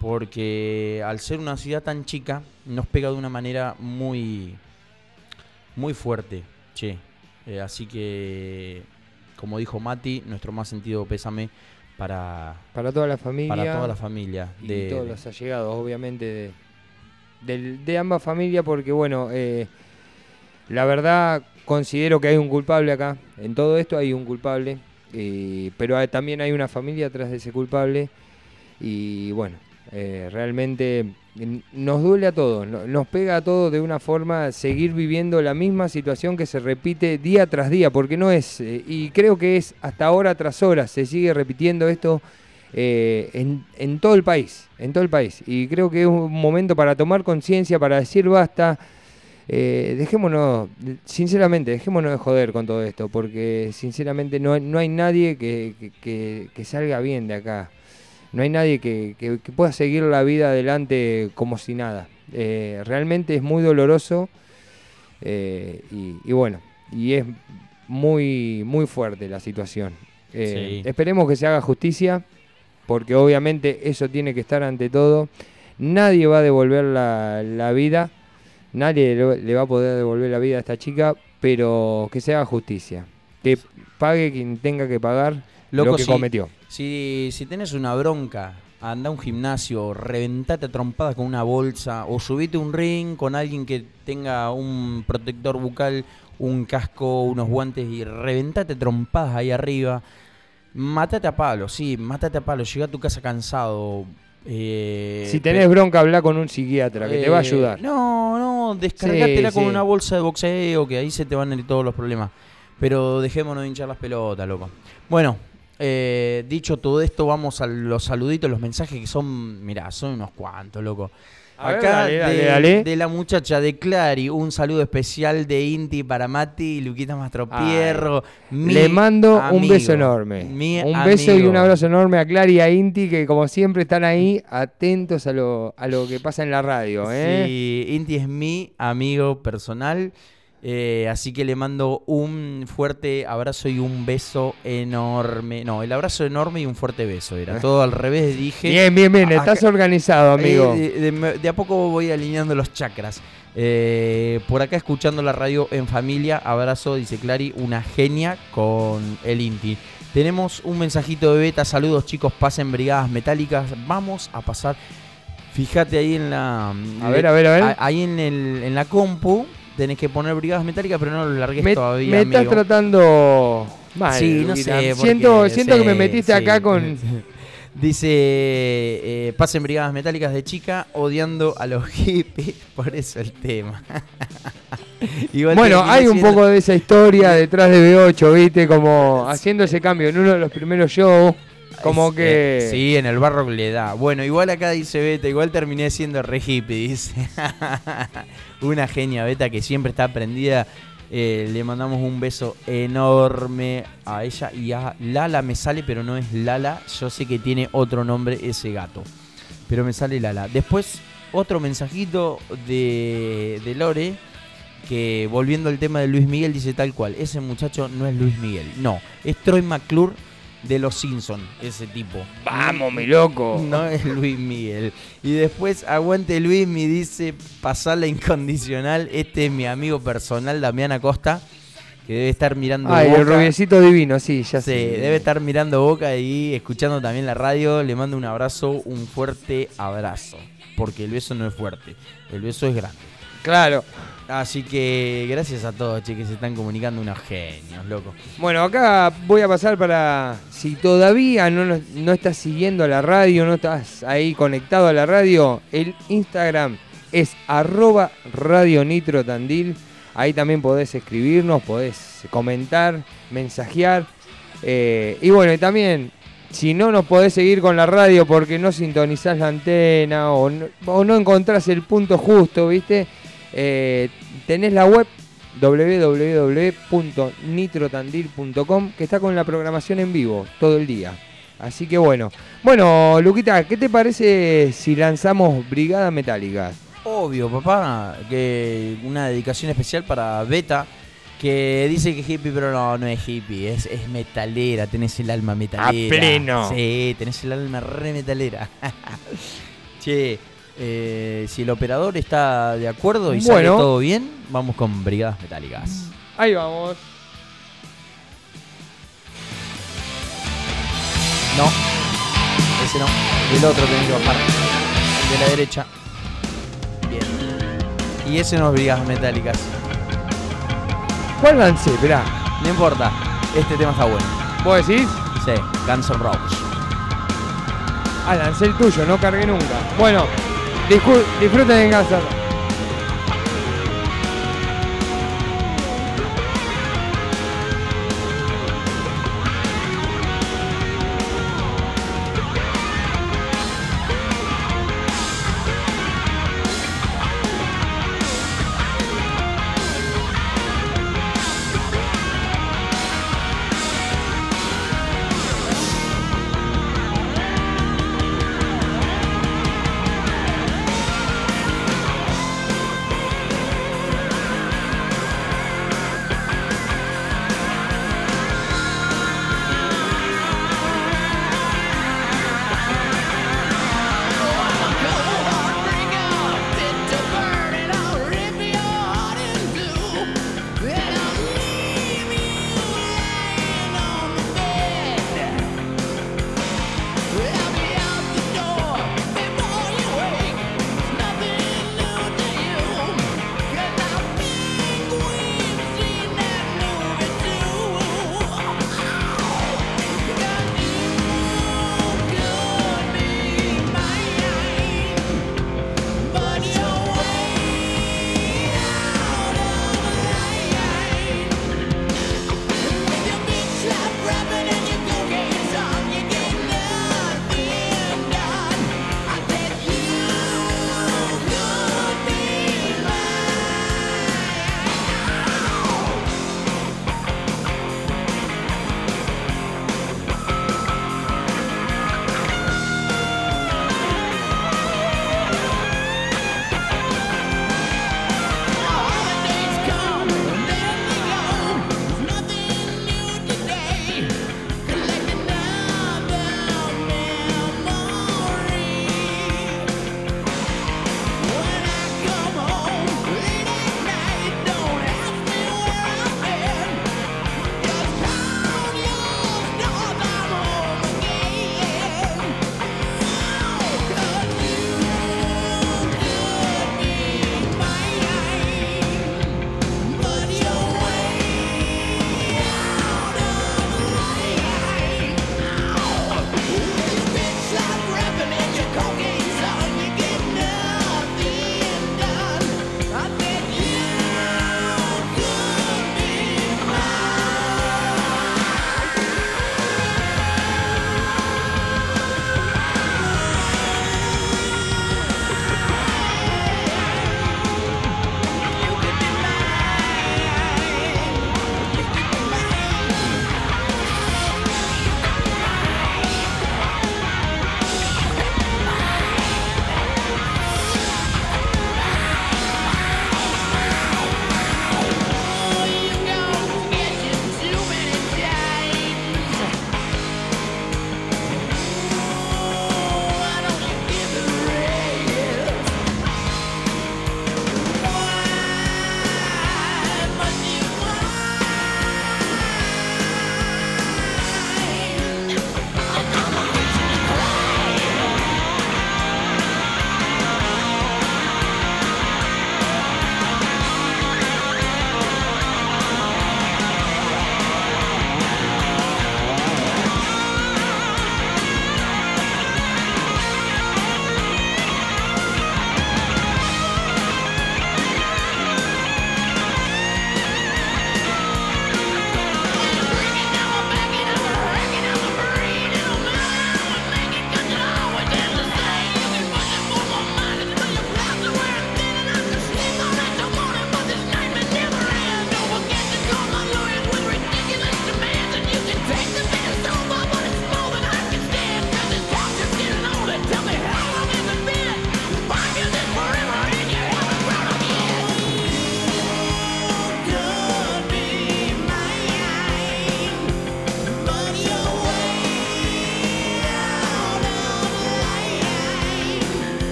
porque al ser una ciudad tan chica, nos pega de una manera muy, muy fuerte, che. Eh, así que, como dijo Mati, nuestro más sentido pésame para, Para toda la familia. para toda la familia. y de- todos los allegados, obviamente, de, del- de ambas familias, porque bueno, eh, la verdad considero que hay un culpable acá. En todo esto hay un culpable, eh, pero también hay una familia atrás de ese culpable. Y bueno, eh, realmente n- nos duele a todos, no- nos pega a todos de una forma seguir viviendo la misma situación que se repite día tras día, porque no es, eh, y creo que es hasta hora tras hora, se sigue repitiendo esto en, en todo el país, en todo el país. Y creo que es un momento para tomar conciencia, para decir basta. Eh, dejémonos, sinceramente, dejémonos de joder con todo esto, porque sinceramente no, hay- no hay nadie que, que- que- que salga bien de acá. No hay nadie que, que- pueda seguir la vida adelante como si nada. Eh, realmente es muy doloroso eh, y, y bueno, y es muy, muy fuerte la situación. Eh, Sí. Esperemos que se haga justicia, porque obviamente eso tiene que estar ante todo. Nadie va a devolver la, la vida, nadie le, va a poder devolver la vida a esta chica, pero que se haga justicia. Que pague quien tenga que pagar Loco, lo que cometió. Si, si tenés una bronca, anda a un gimnasio, reventate a trompadas con una bolsa o subite un ring con alguien que tenga un protector bucal, un casco, unos guantes y reventate a trompadas ahí arriba. Mátate a palo, sí, mátate a palo. Llega a tu casa cansado. Eh, si tenés bronca, habla con un psiquiatra que te va a eh, ayudar. No, no, descargátela Sí, con sí. una bolsa de boxeo, que ahí se te van a ir todos los problemas. Pero dejémonos de hinchar las pelotas, loco. Bueno, eh, dicho todo esto, vamos a los saluditos, los mensajes que son, mirá, son unos cuantos, loco. A ver, Acá dale, dale, de, dale. de la muchacha de Clary, un saludo especial de Inti para Mati y Luquita Mastropierro. Le mando un beso enorme. Un beso y un abrazo enorme a Clary y a Inti, que como siempre están ahí atentos a lo, a lo que pasa en la radio. ¿eh? Sí, Inti es mi amigo personal Eh, así que le mando un fuerte abrazo y un beso enorme. No, el abrazo enorme y un fuerte beso. Era todo al revés, dije. Bien, bien, bien. Acá- Estás organizado, amigo. Eh, de, de- de a poco voy alineando los chakras. Eh, por acá escuchando la radio en familia. Abrazo, dice Clary, una genia con el Inti. Tenemos un mensajito de beta. Saludos chicos, pasen brigadas metálicas. Vamos a pasar. Fíjate ahí en la. A ver, a ver, a ver. Ahí en, el, en la compu tenés que poner brigadas metálicas, pero no lo largues me todavía. me estás amigo. tratando mal. Sí, no Luquita. sé. Siento, que me metiste sí. acá con. Dice, eh, pasen brigadas metálicas de chica odiando a los hippies, por eso el tema. Igual Bueno, hay un poco de esa historia detrás de B8, ¿viste? Como haciendo ese cambio en uno de los primeros shows. Como Es- que. eh, sí, en el barro le da. Bueno, igual acá dice Beta, igual terminé siendo re hippie, dice. Una genia Beta que siempre está prendida. Eh, le mandamos un beso enorme a ella y a Lala me sale, pero no es Lala. Yo sé que tiene otro nombre ese gato. Pero me sale Lala. Después, otro mensajito de, de Lore. Que volviendo al tema de Luis Miguel, dice tal cual. Ese muchacho no es Luis Miguel. No, es Troy McClure de los Simpsons, ese tipo. Vamos, mi loco. No es Luis Miguel. Y después, aguante Luis, me dice, pasar la incondicional. Este es mi amigo personal, Damián Acosta, que debe estar mirando Ay, el Boca. rubiecito divino, sí, ya Sí, sé. debe estar mirando Boca y escuchando también la radio. Le mando un abrazo, un fuerte abrazo. Porque el beso no es fuerte, el beso es grande. Claro. Así que gracias a todos, che, que se están comunicando unos genios, loco. Bueno, acá voy a pasar para. Si todavía no, no estás siguiendo la radio, no estás ahí conectado a la radio, el Instagram es arroba Radio. Ahí también podés escribirnos, podés comentar, mensajear. Eh, y bueno, y también, si no nos podés seguir con la radio porque no sintonizás la antena o no, o no encontrás el punto justo, ¿viste? Eh, tenés la web www.nitrotandil.com que está con la programación en vivo todo el día. Así que bueno. Bueno, Luquita, ¿qué te parece si lanzamos Brigada Metálica? Obvio, papá, que una dedicación especial para Beta, que dice que es hippie, pero no, no es hippie, es, es metalera, tenés el alma metalera. pleno. Sí, tenés el alma re metalera. che, eh, si el operador está de acuerdo y sale Bueno. todo bien, vamos con Brigadas Metálicas. Ahí vamos. No, ese no, el otro tenés que bajar, el de la derecha. Bien. Y ese no es Brigadas Metálicas. ¿Cuál lancé? Esperá. No importa, este tema está bueno. ¿Vos decís? Sí, Guns N' Roses. Ah, lancé el tuyo, no cargué nunca. Bueno, disfruten en casa.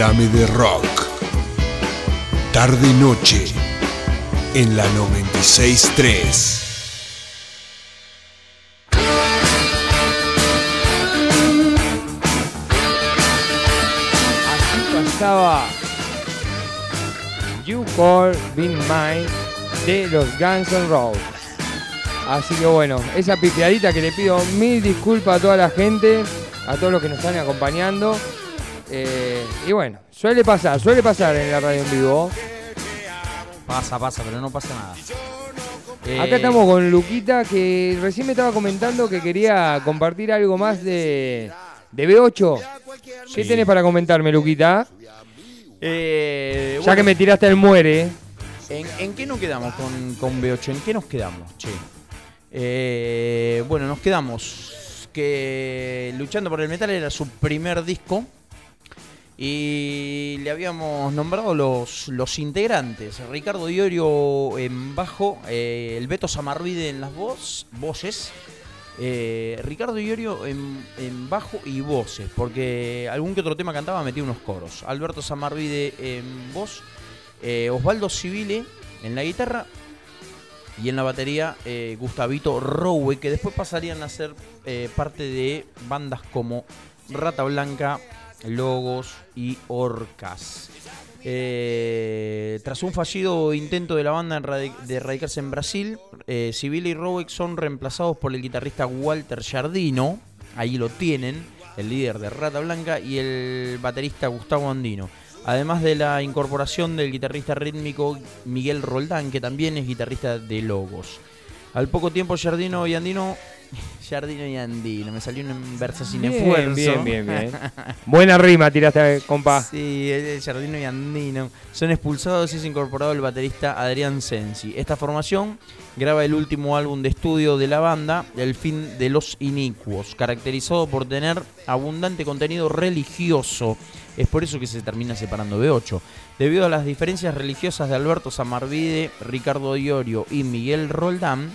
Clame de Rock. Tarde noche en la 963. Así pasaba You Call Be Mine de los Guns N' Roses. Así que bueno, esa pifiadita que le pido mil disculpas a toda la gente, a todos los que nos están acompañando. Eh, y bueno, suele pasar, suele pasar en la radio en vivo. Pasa, pasa, pero no pasa nada. Eh, Acá estamos con Luquita que recién me estaba comentando que quería compartir algo más de, de B8. ¿Qué tenés para comentarme, Luquita? eh, Ya bueno, que me tiraste el muere. ¿En, en qué nos quedamos con, con B8? ¿En qué nos quedamos? Che. Eh, bueno, nos quedamos que Luchando por el Metal era su primer disco y le habíamos nombrado los, los integrantes. Ricardo Diorio en bajo, eh, el Beto Samarvide en las voz, voces, eh, Ricardo Diorio en, en bajo y voces, porque algún que otro tema cantaba metía unos coros. Alberto Samarvide en voz, eh, Osvaldo Civile en la guitarra y en la batería Gustavito Rowe, que después pasarían a ser parte de bandas como Rata Blanca, Logos y Orcas. Eh, tras un fallido intento de la banda de radicarse en Brasil, eh, Civile y Rowe son reemplazados por el guitarrista Walter Jardino, ahí lo tienen, el líder de Rata Blanca, y el baterista Gustavo Andino. Además de la incorporación del guitarrista rítmico Miguel Roldán, que también es guitarrista de Logos. Al poco tiempo Jardino y Andino... Jardino y Andino, me salió un verso sin Bien, esfuerzo. bien, bien, bien. Buena rima tiraste, compa. Sí, de Jardino y Andino. Son expulsados y es incorporado el baterista Adrián Sensi. Esta formación graba el último álbum de estudio de la banda, El fin de los inicuos, caracterizado por tener abundante contenido religioso. Es por eso que se termina separando B8. Debido a las diferencias religiosas de Alberto Samarvide, Ricardo Diorio y Miguel Roldán,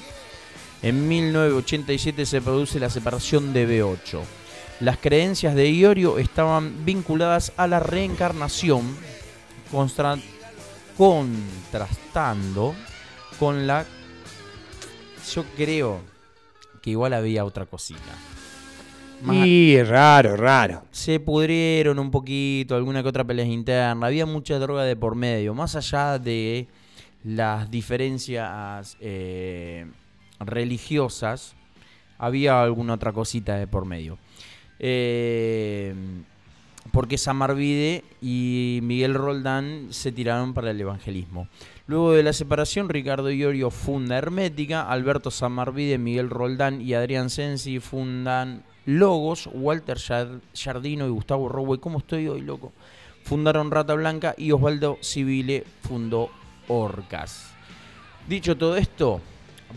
en 1987 se produce la separación de B8. Las creencias de Iorio estaban vinculadas a la reencarnación, contrastando con la... Yo creo que igual había otra cosita. Más- Y raro, raro. se pudrieron un poquito, alguna que otra pelea interna, había mucha droga de por medio, más allá de las diferencias eh, religiosas, había alguna otra cosita de por medio. Eh, porque Samarvide y Miguel Roldán se tiraron para el evangelismo. Luego de la separación, Ricardo Iorio funda Hermética, Alberto Samarvide, Miguel Roldán y Adrián Sensi fundan Logos, Walter Jardino y Gustavo Rowe, ¿cómo estoy hoy, loco? Fundaron Rata Blanca y Osvaldo Civile fundó Orcas. Dicho todo esto,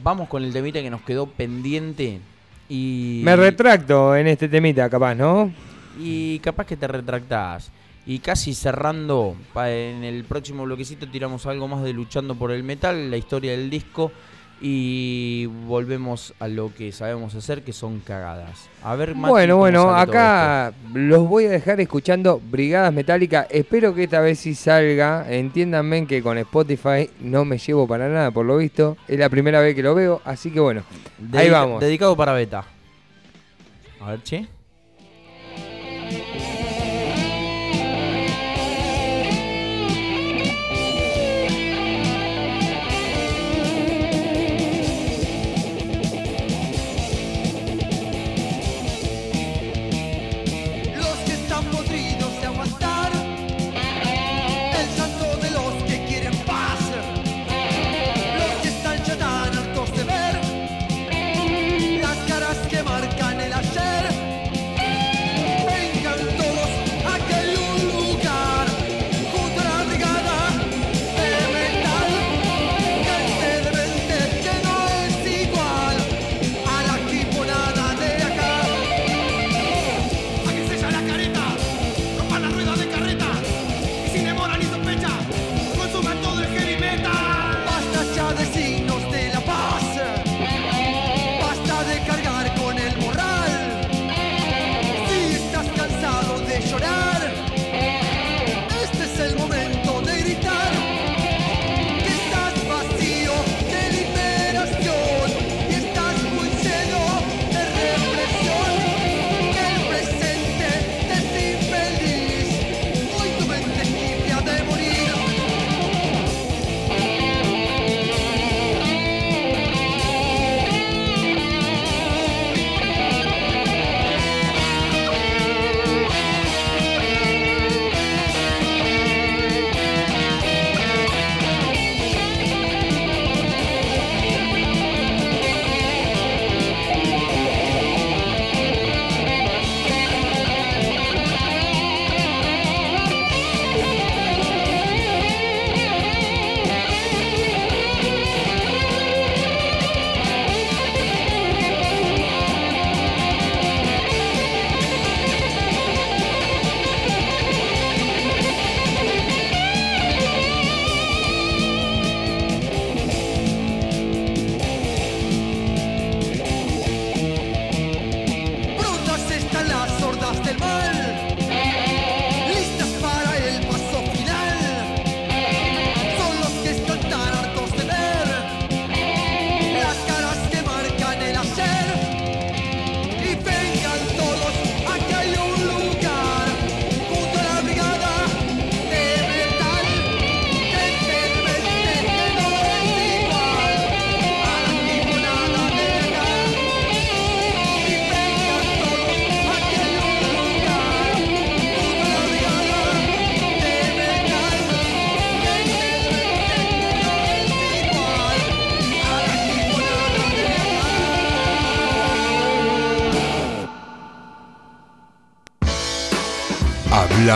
vamos con el temita que nos quedó pendiente y... Me retracto en este temita, capaz, ¿no? Y capaz que te retractás. Y casi cerrando, en el próximo bloquecito tiramos algo más de Luchando por el Metal, la historia del disco. Y volvemos a lo que sabemos hacer, que son cagadas. A ver, Mati, Bueno, bueno, acá los voy a dejar escuchando Brigadas Metálicas. Espero que esta vez sí salga. Entiéndanme que con Spotify no me llevo para nada, por lo visto. Es la primera vez que lo veo, así que bueno. Ahí vamos. Dedicado para Beta. A ver, che.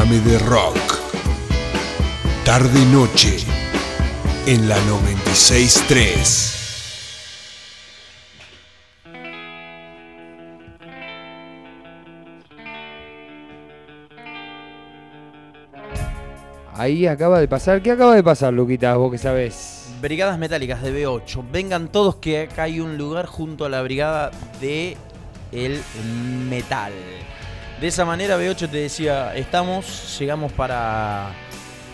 De Rock. Tarde noche en la 963. Ahí acaba de pasar. ¿Qué acaba de pasar, Luquita? Vos que sabés. Brigadas Metálicas de B8. Vengan todos que acá hay un lugar junto a la brigada de el metal. De esa manera B8 te decía, estamos, llegamos para,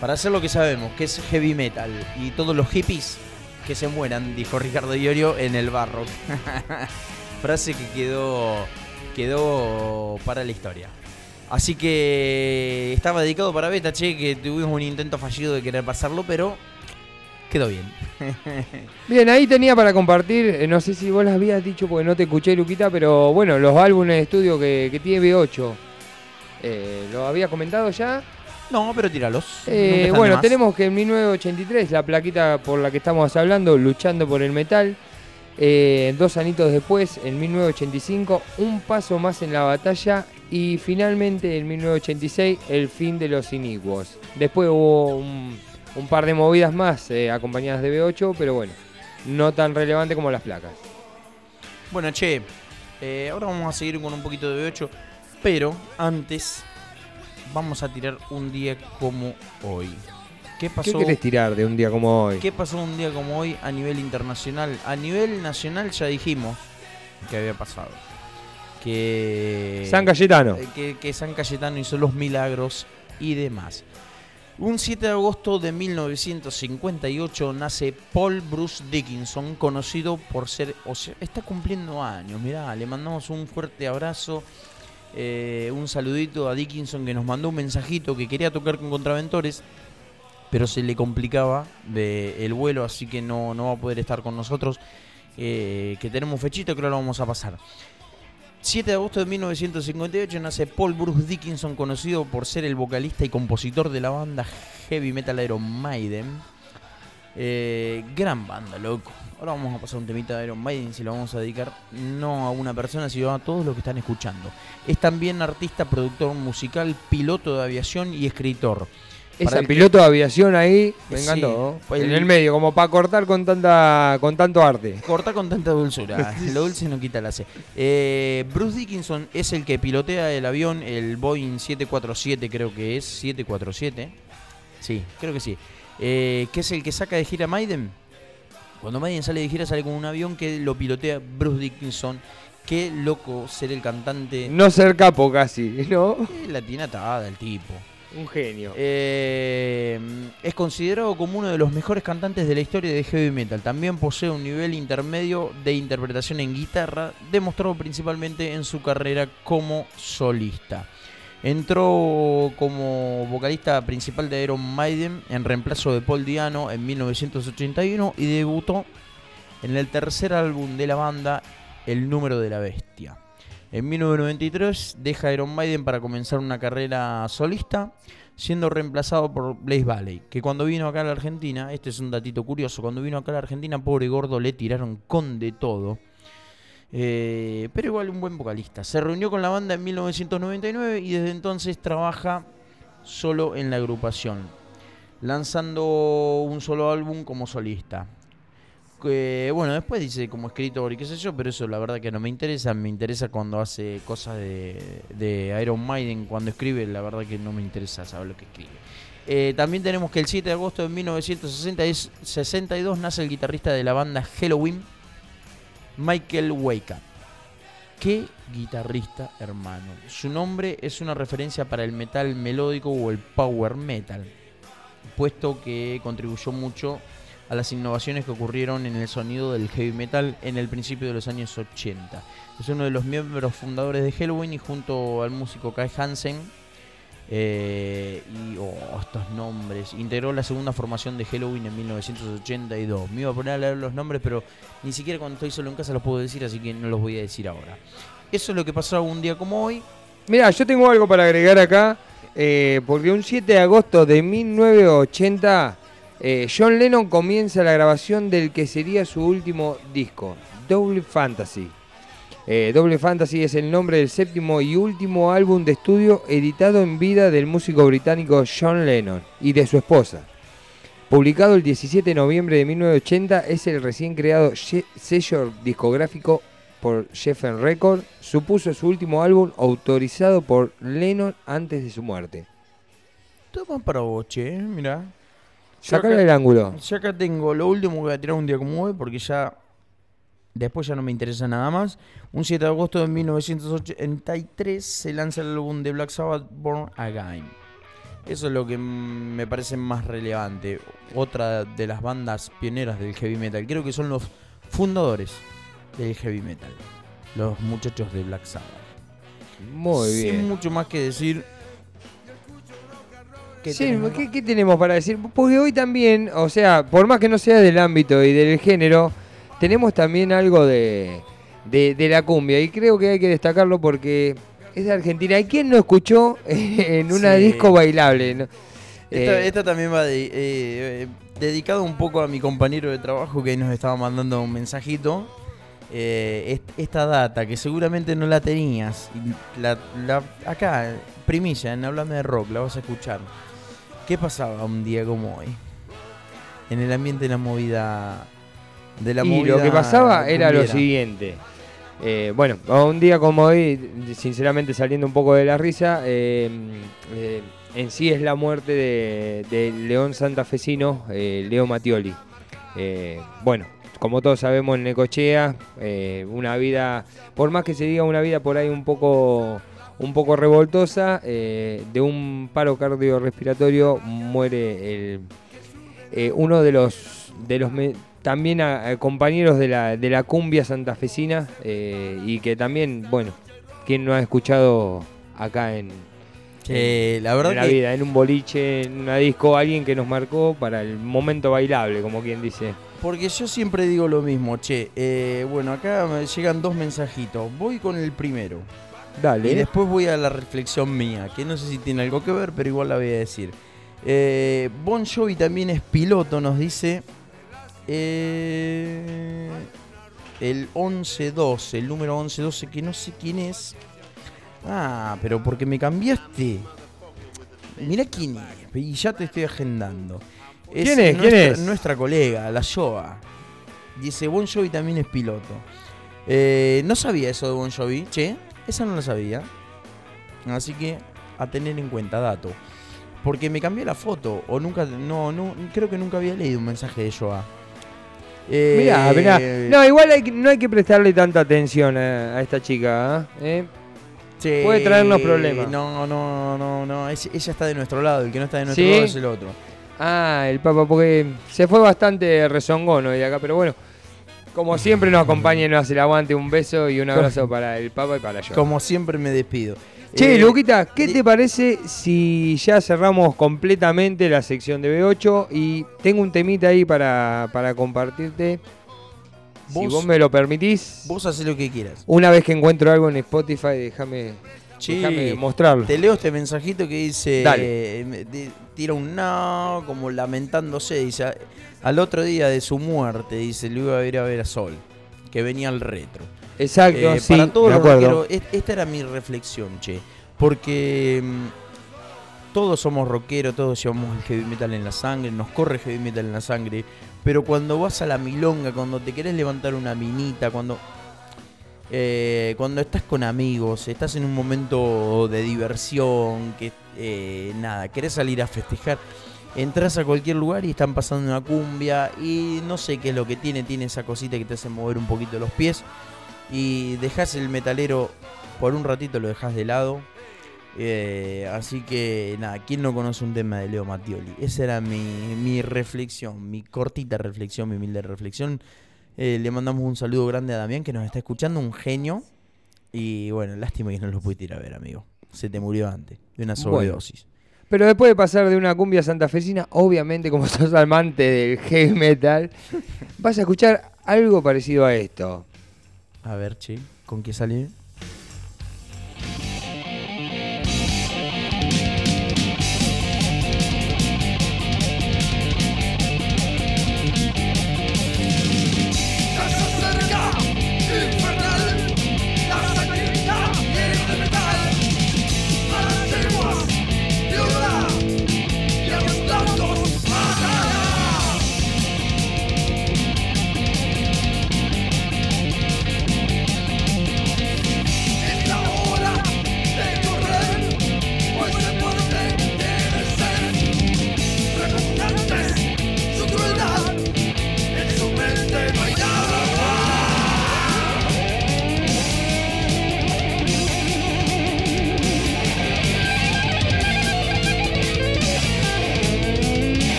para hacer lo que sabemos, que es heavy metal. Y todos los hippies que se mueran, dijo Ricardo Iorio en el barro. Frase que quedó, quedó para la historia. Así que estaba dedicado para Beta, che, que tuvimos un intento fallido de querer pasarlo, pero quedó bien. Bien, ahí tenía para compartir, eh, no sé si vos las habías dicho porque no te escuché, Luquita, pero bueno, los álbumes de estudio que, que tiene B8. Eh, ¿Lo había comentado ya? No, pero tíralos. Eh, bueno, tenemos que en 1983, la plaquita por la que estamos hablando, luchando por el metal. Eh, dos anitos después, en 1985, un paso más en la batalla. Y finalmente, en 1986, el fin de los inicuos. Después hubo un, un par de movidas más eh, acompañadas de B8, pero bueno, no tan relevante como las placas. Bueno, che, eh, ahora vamos a seguir con un poquito de B8, pero antes vamos a tirar un día como hoy. ¿Qué ¿Qué pasó? querés tirar de un día como hoy? ¿Qué pasó un día como hoy a nivel internacional? A nivel nacional ya dijimos que había pasado. Que San Cayetano. eh, que, que San Cayetano hizo los milagros y demás. Un 7 de agosto de 1958 nace Paul Bruce Dickinson, conocido por ser, o sea, está cumpliendo años, mirá, le mandamos un fuerte abrazo, eh, un saludito a Dickinson que nos mandó un mensajito que quería tocar con Contraventores, pero se le complicaba de el vuelo, así que no, no va a poder estar con nosotros, eh, que tenemos fechita que ahora lo vamos a pasar. 7 de agosto de 1958 nace Paul Bruce Dickinson, conocido por ser el vocalista y compositor de la banda heavy metal Iron Maiden. Eh, gran banda, loco. Ahora vamos a pasar un temita de Iron Maiden se lo vamos a dedicar no a una persona, sino a todos los que están escuchando. Es también artista, productor musical, piloto de aviación y escritor. Para el piloto de aviación ahí, me Sí, encantó. en el- el medio, como para cortar con tanta con tanto arte. Corta con tanta dulzura. Lo dulce no quita la C. Eh, Bruce Dickinson es el que pilotea el avión, el Boeing 747, creo que es. 747. Sí, creo que sí. Eh, que es el que saca de gira Maiden. Cuando Maiden sale de gira, sale con un avión que lo pilotea Bruce Dickinson. Qué loco ser el cantante. No ser capo casi, ¿no? Qué latinatada el tipo. Un genio. Eh, es considerado como uno de los mejores cantantes de la historia de heavy metal. También posee un nivel intermedio de interpretación en guitarra, demostrado principalmente en su carrera como solista. Entró como vocalista principal de Iron Maiden en reemplazo de Paul Diano en 1981 y debutó en el tercer álbum de la banda, El número de la bestia. En 1993 deja Iron Maiden para comenzar una carrera solista, siendo reemplazado por Blaze Valley, que cuando vino acá a la Argentina, este es un datito curioso, cuando vino acá a la Argentina, pobre gordo, le tiraron con de todo. Eh, pero igual un buen vocalista. Se reunió con la banda en 1999 y desde entonces trabaja solo en la agrupación, lanzando un solo álbum como solista. Que, bueno, después dice como escritor y qué sé yo, pero eso la verdad que no me interesa. Me interesa cuando hace cosas de, Iron Maiden, cuando escribe, la verdad que no me interesa saber lo que escribe. Eh, también tenemos que el 7 de agosto de 1962 nace el guitarrista de la banda Halloween, Michael Wake Up. Qué guitarrista, hermano. Su nombre es una referencia para el metal melódico o el power metal, puesto que contribuyó mucho a las innovaciones que ocurrieron en el sonido del heavy metal en el principio de los años 80. Es uno de los miembros fundadores de Halloween y junto al músico Kai Hansen eh, y oh, estos nombres. Integró la segunda formación de Halloween en 1982. Me iba a poner a leer los nombres, pero ni siquiera cuando estoy solo en casa los puedo decir, así que no los voy a decir ahora. Eso es lo que pasó un día como hoy. Mira, yo tengo algo para agregar acá, eh, porque un 7 de agosto de 1980, eh, John Lennon comienza la grabación del que sería su último disco, Double Fantasy. Eh, Doble Fantasy es el nombre del séptimo y último álbum de estudio editado en vida del músico británico John Lennon y de su esposa. Publicado el 17 de noviembre de 1980, es el recién creado sello discográfico por Geffen Record. Supuso su último álbum autorizado por Lennon antes de su muerte. Toma para vos, che, mirá. Yo acá- el ángulo. Yo acá tengo lo último que voy a tirar un día como hoy porque ya después ya no me interesa nada más. Un 7 de agosto de 1983 se lanza el álbum de Black Sabbath Born Again. Eso es lo que me parece más relevante. Otra de las bandas pioneras del heavy metal. Creo que son los fundadores del heavy metal. Los muchachos de Black Sabbath. Muy Sin bien. mucho más que decir. ¿Qué Sí, tenemos? ¿qué, qué tenemos para decir? Porque hoy también, o sea, por más que no sea del ámbito y del género, tenemos también algo de, de, de la cumbia. Y creo que hay que destacarlo porque es de Argentina. ¿Y quién no escuchó en una Sí. disco bailable? no? Esta, Eh, también va de- eh, eh, dedicado un poco a mi compañero de trabajo que nos estaba mandando un mensajito. Eh, est- esta data que seguramente no la tenías. la- la- acá, primicia, en Hablame de Rock, la vas a escuchar. ¿Qué pasaba un día como hoy? En el ambiente de la movida. De la y movida lo que pasaba era lo siguiente. Eh, bueno, un día como hoy, sinceramente saliendo un poco de la risa, eh, eh, en sí es la muerte de, de León Santafesino, Leo Mattioli. Bueno, como todos sabemos en Necochea, una vida, por más que se diga una vida por ahí un poco, un poco revoltosa, eh, de un paro cardiorrespiratorio muere el, eh, uno de los, de los me- también a- a compañeros de la, de la cumbia santafesina eh, y que también, bueno, quien no ha escuchado acá en, Che, la verdad en la que vida, en un boliche, en una disco, alguien que nos marcó para el momento bailable, como quien dice. Porque yo siempre digo lo mismo, che. eh, bueno, acá me llegan dos mensajitos. Voy con el primero. Dale. Y después voy a la reflexión mía, que no sé si tiene algo que ver, pero igual la voy a decir. Eh, bon Jovi también es piloto, nos dice. eh, el 1112, el número 1112, que no sé quién es. Ah, pero porque me cambiaste. Mira quién es, y ya te estoy agendando. ¿Quién es? ¿Quién nuestra, es? Nuestra colega, la Yoa. Dice, Bon Jovi también es piloto. Eh, no sabía eso de Bon Jovi, che. Esa no la sabía. Así que a tener en cuenta, dato. Porque me cambié la foto. O nunca, no, no, creo que nunca había leído un mensaje de Joa. Eh, Mirá, mirá. No, igual hay no hay que prestarle tanta atención a, a esta chica. ¿ah? ¿Eh? che, puede traernos problemas. No, no, no, no. es- ella está de nuestro lado. El que no está de nuestro ¿Sí? lado es el otro. Ah, el Papa, porque se fue bastante rezongón hoy de acá, pero bueno, como siempre nos acompaña y nos hace el aguante, un beso y un abrazo para el Papa y para yo. Como siempre me despido. Che, Eh, Luquita, ¿qué te parece si ya cerramos completamente la sección de B8 y tengo un temita ahí para, para compartirte? Si Vos- me lo permitís, Vos haces lo que quieras. una vez que encuentro algo en Spotify, déjame mostrarlo. Te leo este mensajito que dice, Dale. eh, tira un no, como lamentándose, dice, "A- al otro día de su muerte, dice, lo iba a ir a ver a Sol, que venía al retro. Exacto, Eh, sí, para todos los rockeros, es- esta era mi reflexión, che, porque mm, todos somos rockeros, todos llevamos el heavy metal en la sangre, nos corre heavy metal en la sangre, pero cuando vas a la milonga, cuando te querés levantar una minita, cuando eh, cuando estás con amigos, estás en un momento de diversión, que eh, nada, querés salir a festejar, entras a cualquier lugar y están pasando una cumbia y no sé qué es lo que tiene, tiene esa cosita que te hace mover un poquito los pies y dejas el metalero por un ratito, lo dejas de lado. Eh, así que nada, ¿quién no conoce un tema de Leo Mattioli? Esa era mi, mi reflexión, mi cortita reflexión, mi humilde reflexión. Eh, le mandamos un saludo grande a Damián que nos está escuchando, un genio. Y bueno, lástima que no lo pudiste ir a ver, amigo. Se te murió antes de una Bueno. Pero después de pasar de una cumbia santafesina, obviamente como sos amante del heavy metal, vas a escuchar algo parecido a esto. A ver, che, ¿con qué sale?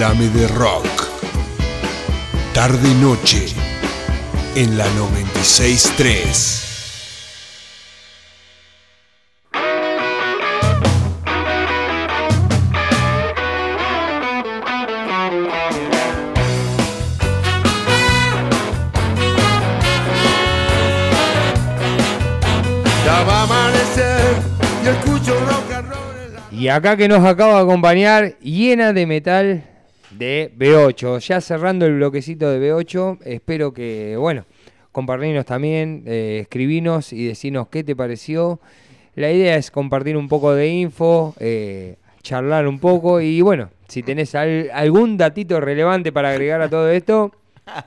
De rock. Tarde noche en la 963. Ya va a amanecer y escucho rock and roll. en la- Y acá que nos acaba de acompañar, llena de metal de B8. Ya cerrando el bloquecito de B8, espero que, bueno, compartirnos también, eh, escribinos y decirnos qué te pareció. La idea es compartir un poco de info, eh, charlar un poco y, bueno, si tenés al- algún datito relevante para agregar a todo esto,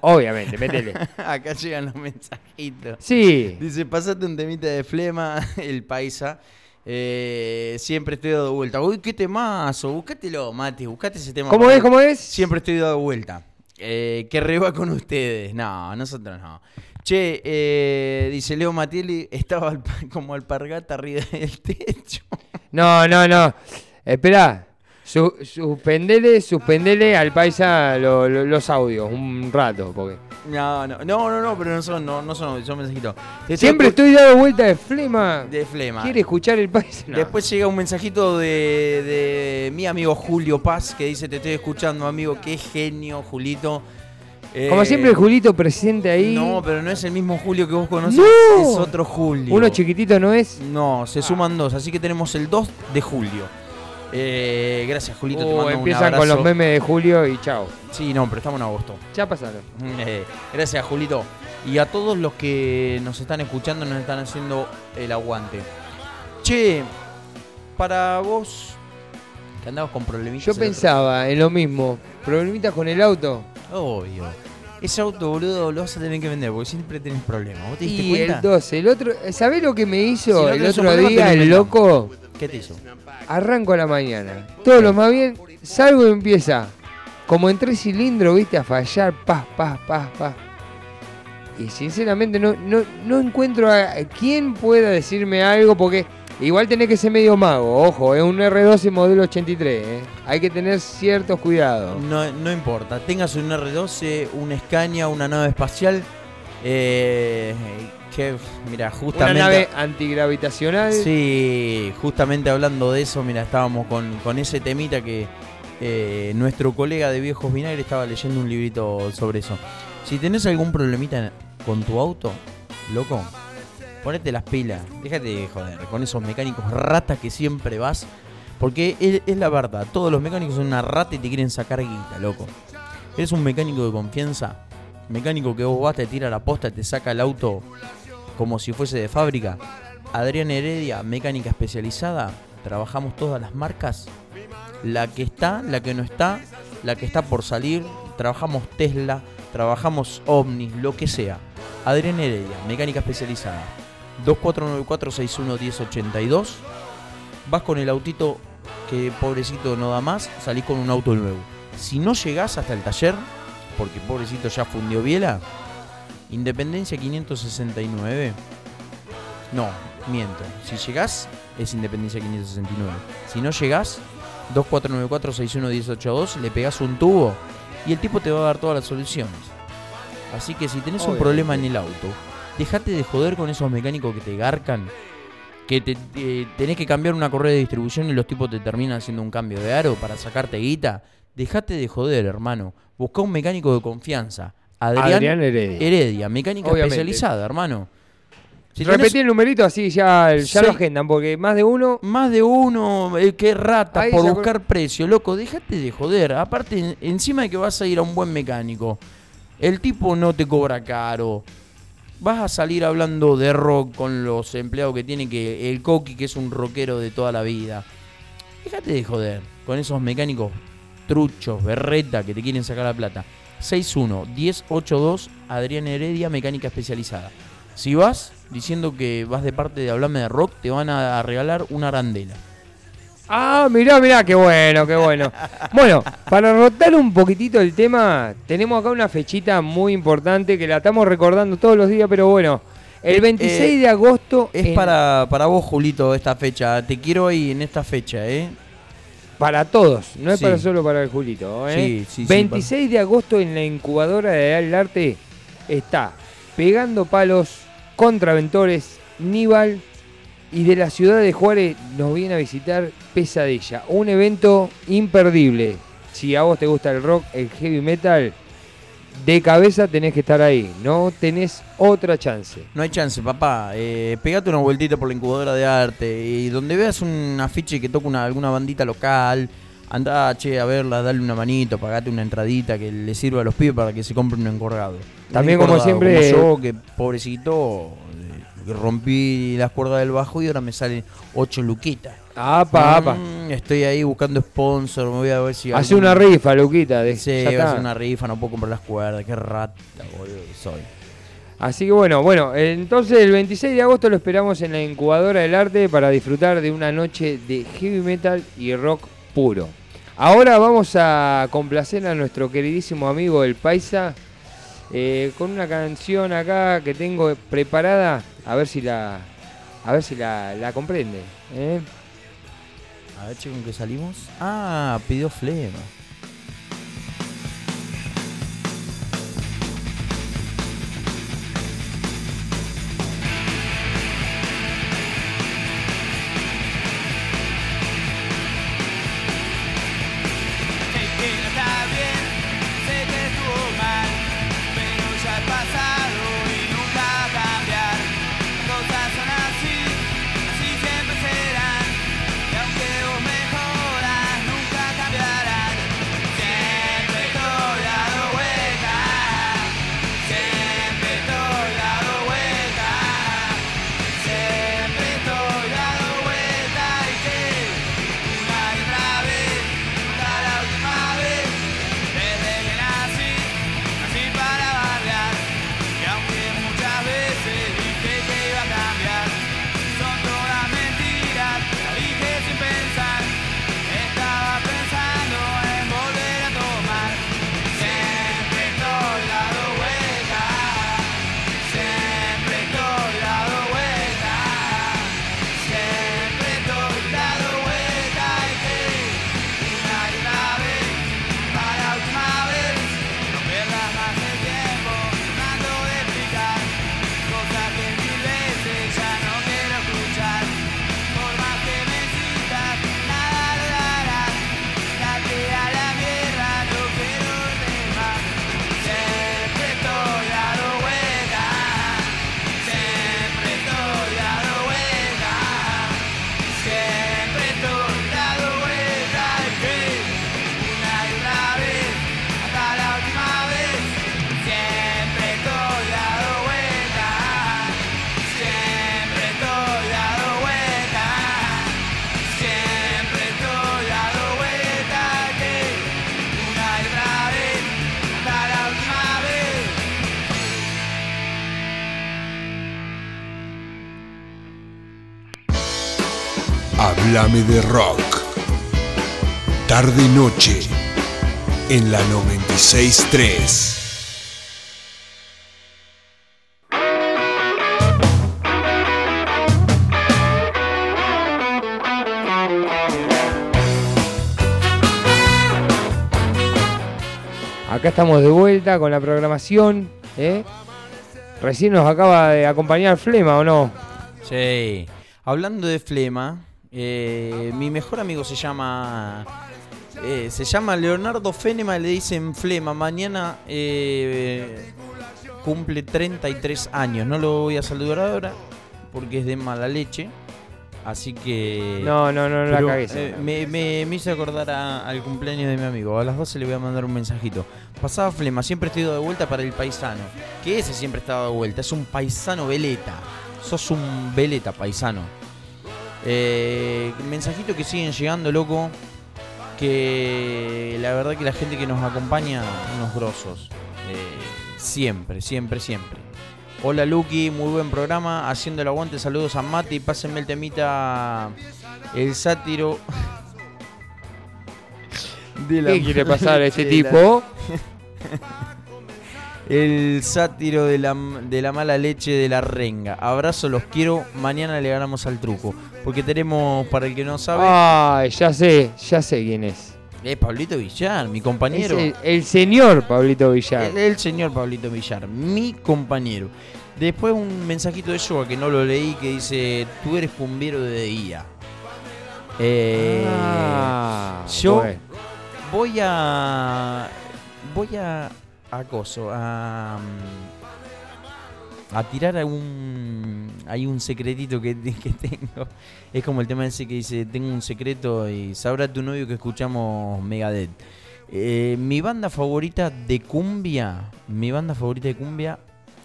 obviamente, métele. Acá llegan los mensajitos. Sí, Dice, pasate un temita de flema, el paisa. Eh, siempre estoy dado vuelta. Uy, qué temazo. Búscatelo, Mati. Buscate ese tema. ¿cómo es? ¿Cómo es? Siempre estoy dado vuelta. Eh, que reba con ustedes. No, nosotros no. Che, eh, dice Leo Matielli, estaba al- como alpargata arriba del techo. No, no, no. Espera. Su, suspendele, suspendele al paisa lo- lo- los audios un rato, porque No, no, no, no, no, pero no son, no, no son, son mensajitos. Siempre estoy dado vuelta de flema. de flema. ¿Quiere escuchar el? No. Después llega un mensajito de, de mi amigo Julio Paz que dice, te estoy escuchando, amigo, qué genio, Julito. Eh, Como siempre el Julito presente ahí. No, pero no es el mismo Julio que vos conocés, ¡No! es otro Julio. Uno chiquitito no es. No, se suman dos, así que tenemos el 2 de julio. Eh, gracias, Julito, te Uh, mando un empiezan abrazo. con los memes de Julio y chao. Sí, no, pero estamos en agosto. Ya pasaron. Eh, gracias, Julito. Y a todos los que nos están escuchando, nos están haciendo el aguante. Che, para vos, que andabas con problemitas. Yo pensaba en lo mismo. Problemitas con el auto. Obvio. Ese auto, boludo, lo vas a tener que vender porque siempre tenés problemas. ¿Vos te diste Y cuenta? el 12. El otro, ¿Sabés lo que me hizo el un otro día el loco? ¿Qué te hizo? Arranco a la mañana. Todo lo más bien. Salgo y empieza. Como en tres cilindros, viste, a fallar. Paz, paz, paz, paz. Y sinceramente no, no, no encuentro a quién pueda decirme algo porque igual tenés que ser medio mago. Ojo, es un R12 modelo 83. ¿eh? Hay que tener ciertos cuidados. No, no importa, tengas un R12, un Scania, una nave espacial. Eh, que, mira, Una justamente. nave antigravitacional. Sí, justamente hablando de eso, mira, estábamos con, con ese temita que eh, nuestro colega de Viejos Vinagre estaba leyendo un librito sobre eso. Si tenés algún problemita con tu auto, loco, ponete las pilas, déjate de joder con esos mecánicos ratas que siempre vas. Porque es, es la verdad, todos los mecánicos son una rata y te quieren sacar guita, loco. Eres un mecánico de confianza, mecánico que vos vas, te tira la posta, te saca el auto como si fuese de fábrica. Adrián Heredia, mecánica especializada, trabajamos todas las marcas. La que está, la que no está, la que está por salir, trabajamos Tesla, trabajamos Omni, lo que sea. Adrián Heredia, mecánica especializada. 2494-611082. Vas con el autito que pobrecito no da más, salís con un auto nuevo. Si no llegás hasta el taller, porque pobrecito ya fundió biela, Independencia 569. No, miento. Si llegás, es Independencia 569. Si no llegás, 2494-611082, le pegás un tubo y el tipo te va a dar todas las soluciones. Así que si tenés un problema en el auto, dejate de joder con esos mecánicos que te garcan. Que te, eh, tenés que cambiar una correa de distribución y los tipos te terminan haciendo un cambio de aro para sacarte guita. Dejate de joder, hermano. Busca un mecánico de confianza. Adrián, Adrián Heredia. Heredia, mecánica Obviamente. especializada, hermano. Si tenés Repetí el numerito así ya, ya lo Sí. agendan, porque más de uno. más de uno, eh, que rata, Ahí por acuer- buscar precio, loco, déjate de joder. Aparte, en- encima de que vas a ir a un buen mecánico, el tipo no te cobra caro. Vas a salir hablando de rock con los empleados que tiene que el Coqui, que es un rockero de toda la vida. Déjate de joder con esos mecánicos truchos, berreta, que te quieren sacar la plata. 61-1082, Adrián Heredia, mecánica especializada. Si vas diciendo que vas de parte de Hablame de Rock, te van a regalar una arandela. Ah, mirá, mirá, qué bueno, qué bueno. Bueno, para rotar un poquitito el tema, tenemos acá una fechita muy importante que la estamos recordando todos los días, pero bueno, el Eh, 26 eh, de agosto. Es en- para, para vos, Julito, esta fecha. Te quiero ahí en esta fecha, ¿eh? Para todos, no es Sí. para solo para el Julito. ¿eh? Sí, sí, sí, 26 de agosto en la incubadora de Al Arte está Pegando Palos, Contraventores, Níbal y de la ciudad de Juárez nos viene a visitar Pesadilla. Un evento imperdible. Si a vos te gusta el rock, el heavy metal, de cabeza tenés que estar ahí. No tenés otra chance. No hay chance, papá. Eh, pegate una vueltita por la incubadora de arte y donde veas un afiche que toca una, alguna bandita local, anda che, a verla, dale una manito, pagate una entradita que le sirva a los pibes para que se compren un encorgado. También, Un como siempre- yo, que pobrecito, eh, rompí las cuerdas del bajo y ahora me salen 8 luquitas. Apa, apa. Mm, estoy ahí buscando sponsor, me voy a ver si. Hace una rifa, Luquita. De, Sí, voy a está. hacer una rifa, no puedo comprar las cuerdas, qué rata, boludo, que soy. Así que bueno, bueno, entonces el 26 de agosto lo esperamos en la incubadora del arte para disfrutar de una noche de heavy metal y rock puro. Ahora vamos a complacer a nuestro queridísimo amigo el Paisa eh, con una canción acá que tengo preparada, a ver si la, a ver si la, la comprende. ¿eh? A ver, che, ¿con qué salimos? Ah, pidió flema. Háblame de rock. Tarde noche en la 963. Acá estamos de vuelta con la programación. ¿eh? Recién nos acaba de acompañar Flema, ¿o no? Sí. Hablando de flema, eh, mi mejor amigo se llama. eh, se llama Leonardo Fenema, le dicen flema. Mañana eh, cumple 33 años. No lo voy a saludar ahora porque es de mala leche. Así que. No, no, no, no la Pero, cagues. eh, me, me- me hizo acordar a- al cumpleaños de mi amigo. A las 12 le voy a mandar un mensajito. Pasaba flema, siempre estoy de vuelta para el paisano. Que ese siempre estaba de vuelta. Es un paisano veleta. Sos un veleta paisano. Eh, mensajito que siguen llegando, loco. Que la verdad que la gente que nos acompaña, unos grosos. Eh, siempre, siempre, siempre. Hola Lucky, muy buen programa. Haciendo el aguante, saludos a Mati. Pásenme el temita. El sátiro. de la ¿Qué quiere pasar a la- tipo? El sátiro de la, de la mala leche de la renga. Abrazo, los quiero. Mañana le ganamos al truco. Porque tenemos, para el que no sabe, Ay, ya sé, ya sé quién es. es Pablito Villar, mi Es compañero. el, el señor Pablito Villar. El, el señor Pablito Villar, mi compañero. Después un mensajito de Yoga que no lo leí que dice, tú eres cumbiero de día. Eh, Ah, yo bueno. voy a... Voy a... A coso, a... A tirar algún... Hay un secretito que, que tengo. Es como el tema ese que dice, tengo un secreto y sabrá tu novio que escuchamos Megadeth. Eh, mi banda favorita de cumbia, mi banda favorita de cumbia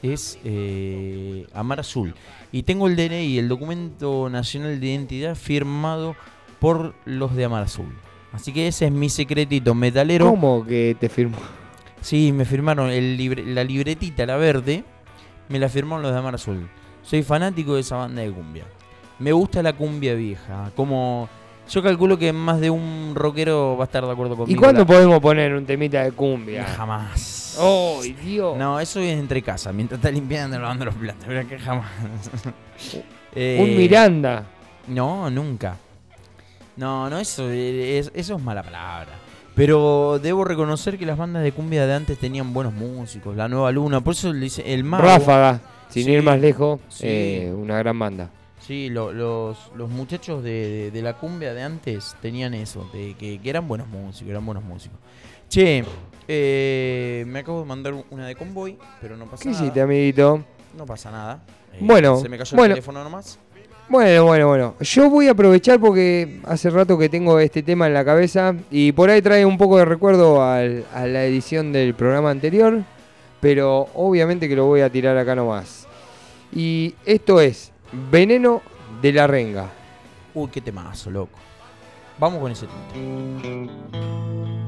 es eh, Amar Azul. Y tengo el DNI, el documento nacional de identidad firmado por los de Amar Azul. Así que ese es mi secretito metalero. ¿Cómo que te firmó? Sí, me firmaron el libre- la libretita, la verde, me la firmaron los de Amar Azul. Soy fanático de esa banda de cumbia. Me gusta la cumbia vieja, como yo calculo que más de un rockero va a estar de acuerdo ¿Y conmigo. cuándo La- podemos poner un temita de cumbia? Jamás. ¡Oh, Dios! No, eso es entre casa, mientras está limpiando, lavando los platos. Pero que jamás. Eh, Un Miranda. No, nunca. No, no, eso es, eso es mala palabra. Pero debo reconocer que las bandas de cumbia de antes tenían buenos músicos. La Nueva Luna, por eso le dice el mago. Ráfaga, sin Sí, ir más lejos, sí. eh, una gran banda. Sí, lo- los, los muchachos de, de- de la cumbia de antes tenían eso, de que, que eran buenos músicos, eran buenos músicos. Che, eh, me acabo de mandar una de convoy, pero no pasa ¿Qué nada. hiciste, amiguito? No pasa nada. Eh, Bueno, Se me cayó bueno. el teléfono nomás. Bueno, bueno, bueno. Yo voy a aprovechar porque hace rato que tengo este tema en la cabeza y por ahí trae un poco de recuerdo a la edición del programa anterior, pero obviamente que lo voy a tirar acá nomás. Y esto es Veneno de la Renga. Uy, qué temazo, loco. Vamos con ese tema.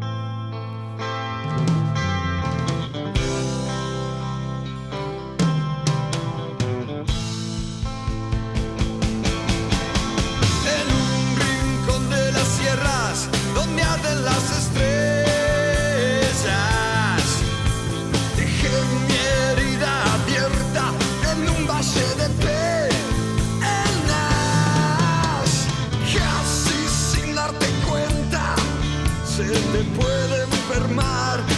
Se te puede enfermar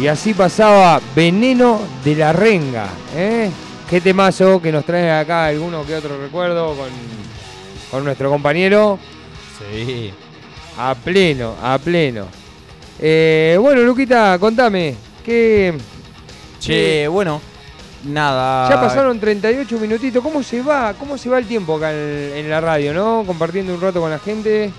Y así pasaba Veneno de la Renga. ¿eh? Qué temazo que nos trae acá alguno que otro recuerdo con, con nuestro compañero. Sí. A pleno, a pleno. Eh, bueno, Luquita, contame. ¿qué, Che, bueno, nada. Ya pasaron 38 minutitos. ¿Cómo se va? ¿Cómo se va el tiempo acá en, en la radio, no? Compartiendo un rato con la gente.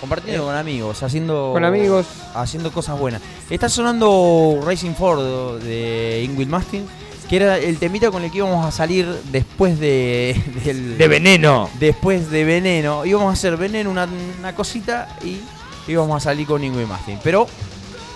Compartiendo con amigos, haciendo. Con amigos. Haciendo cosas buenas. Está sonando Racing Ford de Ingrid Mastin, que era el temita con el que íbamos a salir después de. del- De veneno. Después de Veneno. Íbamos a hacer Veneno, una, una cosita, y íbamos a salir con Ingrid Mastin. Pero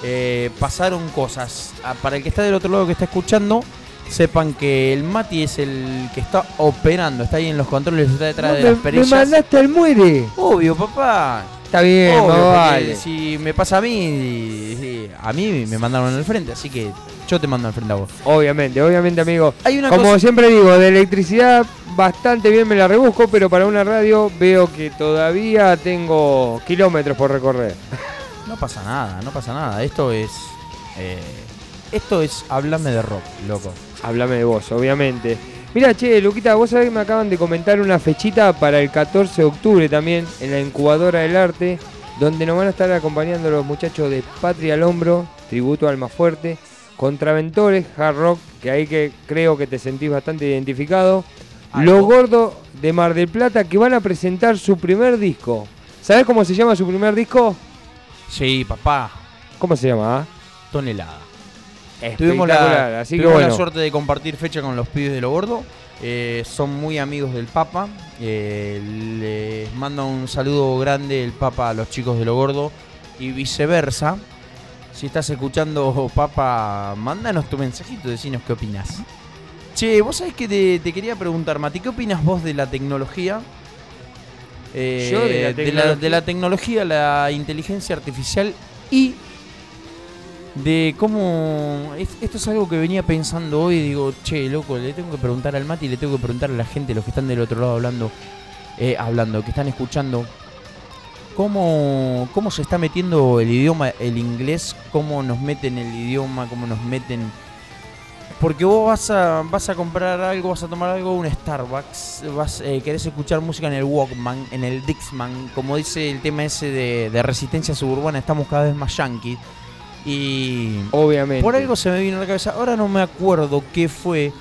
eh, pasaron cosas. Ah, Para el que está del otro lado que está escuchando. Sepan que el Mati es el que está operando, está ahí en los controles, está detrás No, de me, las me perillas. mandaste al muere. Obvio, papá. Está bien, Obvio, vale. Si me pasa a mí, a mí me mandaron al frente, así que yo te mando al frente a vos. Obviamente, obviamente, amigo. Hay una Como cosa- siempre digo, de electricidad bastante bien me la rebusco, pero para una radio veo que todavía tengo kilómetros por recorrer. No pasa nada, no pasa nada. Esto es. eh, esto es hablarme de rock, loco. Háblame de vos, obviamente. Mira, che, Luquita, vos sabés que me acaban de comentar una fechita para el 14 de octubre también en la incubadora del arte, donde nos van a estar acompañando los muchachos de Patria al Hombro, Tributo al Más Fuerte, Contraventores, Hard Rock, que ahí que creo que te sentís bastante identificado, Algo. Los Gordos de Mar del Plata, que van a presentar su primer disco. ¿Sabés cómo se llama su primer disco? Sí, papá, ¿Cómo se llama? tonelada. Tuvimos, la, así que tuvimos la bueno. suerte de compartir fecha con los pibes de lo gordo. Eh, son muy amigos del Papa. Eh, les manda un saludo grande el Papa a los chicos de lo gordo y viceversa. Si estás escuchando, Papa, mándanos tu mensajito, decinos qué opinas. Che, vos sabés que te, te quería preguntar, Mati, ¿qué opinas vos de la tecnología? Eh, Yo de la de, la, tecnología. de la tecnología, la inteligencia artificial y de cómo. es- Esto es algo que venía pensando hoy. Digo, che, loco, le tengo que preguntar al Mati le tengo que preguntar a la gente, los que están del otro lado hablando, eh, hablando, que están escuchando. ¿Cómo, ¿Cómo se está metiendo el idioma, el inglés? ¿Cómo nos meten el idioma? ¿Cómo nos meten.? Porque vos vas a, vas a comprar algo, vas a tomar algo, un Starbucks, vas, eh, querés escuchar música en el Walkman, en el Dixman, como dice el tema ese de, de resistencia suburbana, estamos cada vez más yankees. Y Obviamente. por algo se me vino a la cabeza, ahora no me acuerdo qué fue,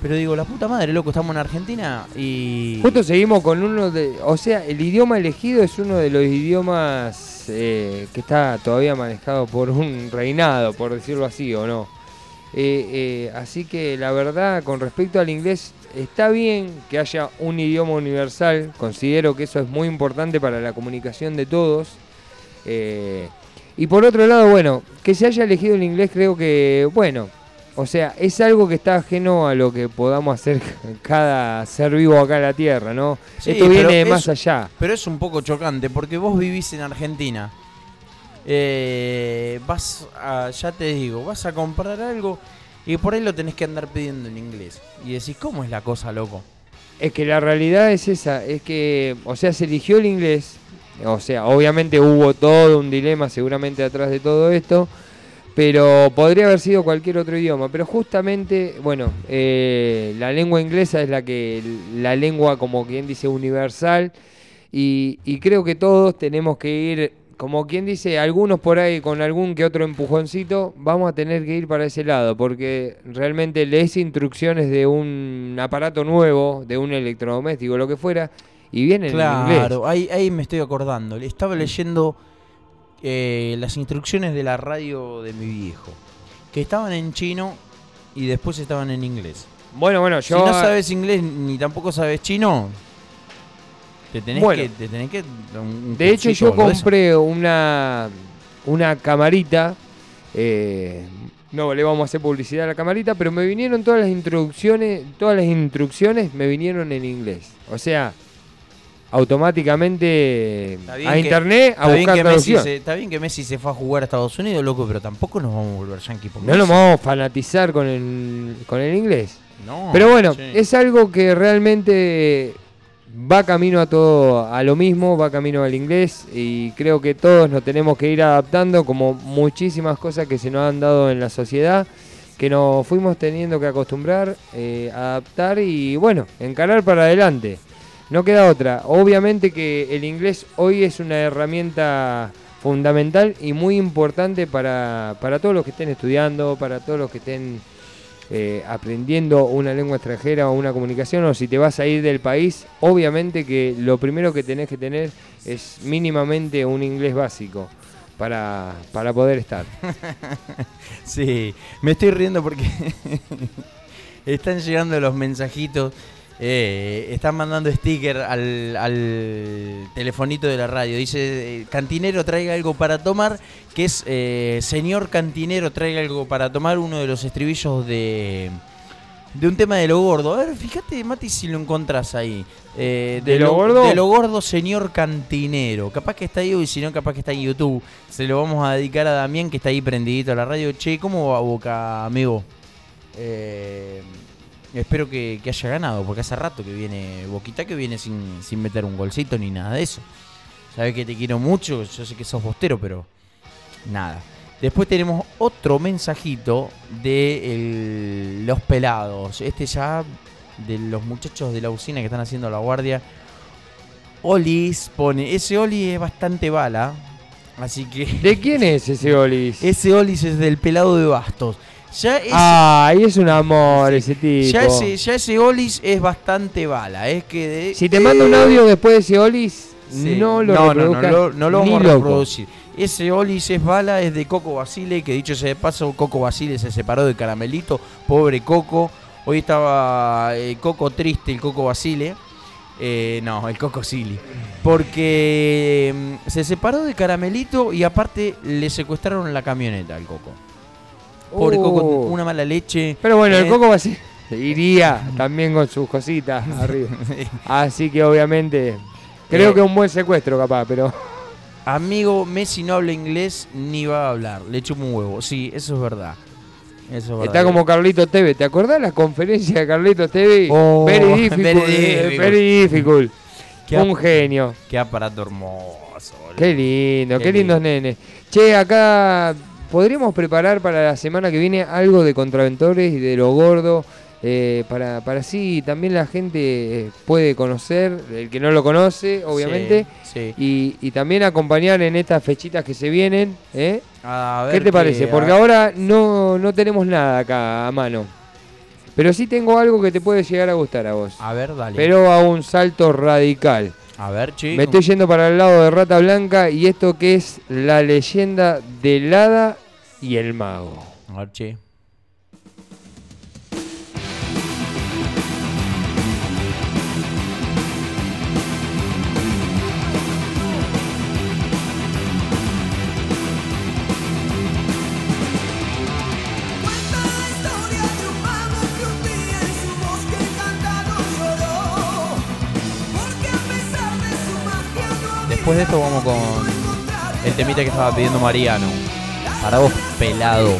pero digo, la puta madre, loco, estamos en Argentina y... Justo seguimos con uno de. O sea, el idioma elegido es uno de los idiomas eh, que está todavía manejado por un reinado, por decirlo así, ¿o no? Eh, eh, así que la verdad, con respecto al inglés, está bien que haya un idioma universal. Considero que eso es muy importante para la comunicación de todos. Eh, y por otro lado, bueno, que se haya elegido el inglés, creo que, bueno, o sea, es algo que está ajeno a lo que podamos hacer cada ser vivo acá en la Tierra, ¿no? Sí, Esto viene de es- más allá. Pero es un poco chocante porque vos vivís en Argentina. Eh, vas a, ya te digo, vas a comprar algo y por ahí lo tenés que andar pidiendo en inglés. Y decís, ¿cómo es la cosa, loco? Es que la realidad es esa, es que, o sea, se eligió el inglés, o sea, obviamente hubo todo un dilema seguramente atrás de todo esto, pero podría haber sido cualquier otro idioma, pero justamente, bueno, eh, la lengua inglesa es la que, la lengua como quien dice universal, y, y creo que todos tenemos que ir, como quien dice, algunos por ahí con algún que otro empujoncito, vamos a tener que ir para ese lado, porque realmente lees instrucciones de un aparato nuevo, de un electrodoméstico, lo que fuera, y viene en inglés. Claro, ahí, ahí me estoy acordando. Le Estaba leyendo eh, las instrucciones de la radio de mi viejo, que estaban en chino y después estaban en inglés. Bueno, bueno, Si yo... no sabes inglés ni tampoco sabes chino, te tenés Bueno. que... Te tenés que un- un De hecho, yo compré una, una camarita. eh, no le vamos a hacer publicidad a la camarita, pero me vinieron todas las introducciones, todas las instrucciones me vinieron en inglés. O sea, automáticamente bien a que- internet a bien, buscar que Messi traducción. se, está bien que Messi se fue a jugar a Estados Unidos, loco, pero tampoco nos vamos a volver yankee por No nos vamos a fanatizar con el, con el inglés. No, Pero bueno, sí. es algo que realmente va camino a todo, a lo mismo, va camino al inglés y creo que todos nos tenemos que ir adaptando como muchísimas cosas que se nos han dado en la sociedad, que nos fuimos teniendo que acostumbrar, eh, adaptar y bueno, encarar para adelante. No queda otra. Obviamente que el inglés hoy es una herramienta fundamental y muy importante para, para todos los que estén estudiando, para todos los que estén eh, aprendiendo una lengua extranjera o una comunicación o si te vas a ir del país, obviamente que lo primero que tenés que tener es mínimamente un inglés básico para, para poder estar. Sí, me estoy riendo porque están llegando los mensajitos. Eh, están mandando sticker al, al telefonito de la radio. Dice, eh, cantinero traiga algo para tomar, que es eh, señor cantinero traiga algo para tomar, uno de los estribillos de, de un tema de lo gordo. A ver, fíjate, Mati, si lo encontrás ahí. Eh, ¿De lo gordo? De lo gordo, señor cantinero. Capaz que está ahí y si no, capaz que está en YouTube. Se lo vamos a dedicar a Damián, que está ahí prendidito a la radio. Che, ¿cómo va Boca, amigo? Eh, espero que, que haya ganado, porque hace rato que viene Boquita, que viene sin, sin meter un golcito ni nada de eso. Sabes que te quiero mucho, yo sé que sos bostero, pero nada. Después tenemos otro mensajito de el- los pelados. Este ya de los muchachos de la usina que están haciendo la guardia. Olis pone, ese Oli es bastante bala. Así que ¿De quién es ese Olis? ese Olis es del pelado de Bastos. Ya ese, Ay, es un amor ese tipo. ya ese, ya ese Olis es bastante bala. Es que de- Si te mando un audio después de ese Olis, Sí. no lo no, no, reproduzcas lo- no lo ni vamos a reproducir. Ese Olis es bala, es de Coco Basile, que dicho sea de paso, Coco Basile se separó de Caramelito, pobre Coco. Hoy estaba eh, Coco triste, el Coco Basile. Eh, no, el Coco Silly. Porque mm, se separó de Caramelito y aparte le secuestraron la camioneta al Coco. Pobre Coco, Uh. una mala leche. Pero bueno, el Eh, Coco va a ser- iría también con sus cositas arriba. Así que obviamente creo Eh. que un buen secuestro capaz, pero Amigo, Messi no habla inglés ni va a hablar. Le chupa un huevo. Sí, eso es verdad. Eso es verdad. está como Carlito Teve. ¿Te acordás la conferencia de Carlito Teve? Oh, very difficult. very eh, difficult. very difficult. Qué un genio. Qué aparato hermoso. boludo. Qué lindo, Qué qué, lindos nenes. Che, acá podríamos preparar para la semana que viene algo de contraventores y de lo gordo. eh, para, para así también la gente eh, puede conocer, el que no lo conoce, obviamente, Sí. sí. y, y también acompañar en estas fechitas que se vienen. ¿eh? A ¿Qué te parece? Porque ahora no, no tenemos nada acá a mano. Pero sí tengo algo que te puede llegar a gustar a vos. A ver, dale. Pero a un salto radical. A ver, chico. Me estoy yendo para el lado de Rata Blanca y esto que es la leyenda del hada y el mago. A ver, che. Esto vamos con el temita que estaba pidiendo Mariano. Para vos, pelado.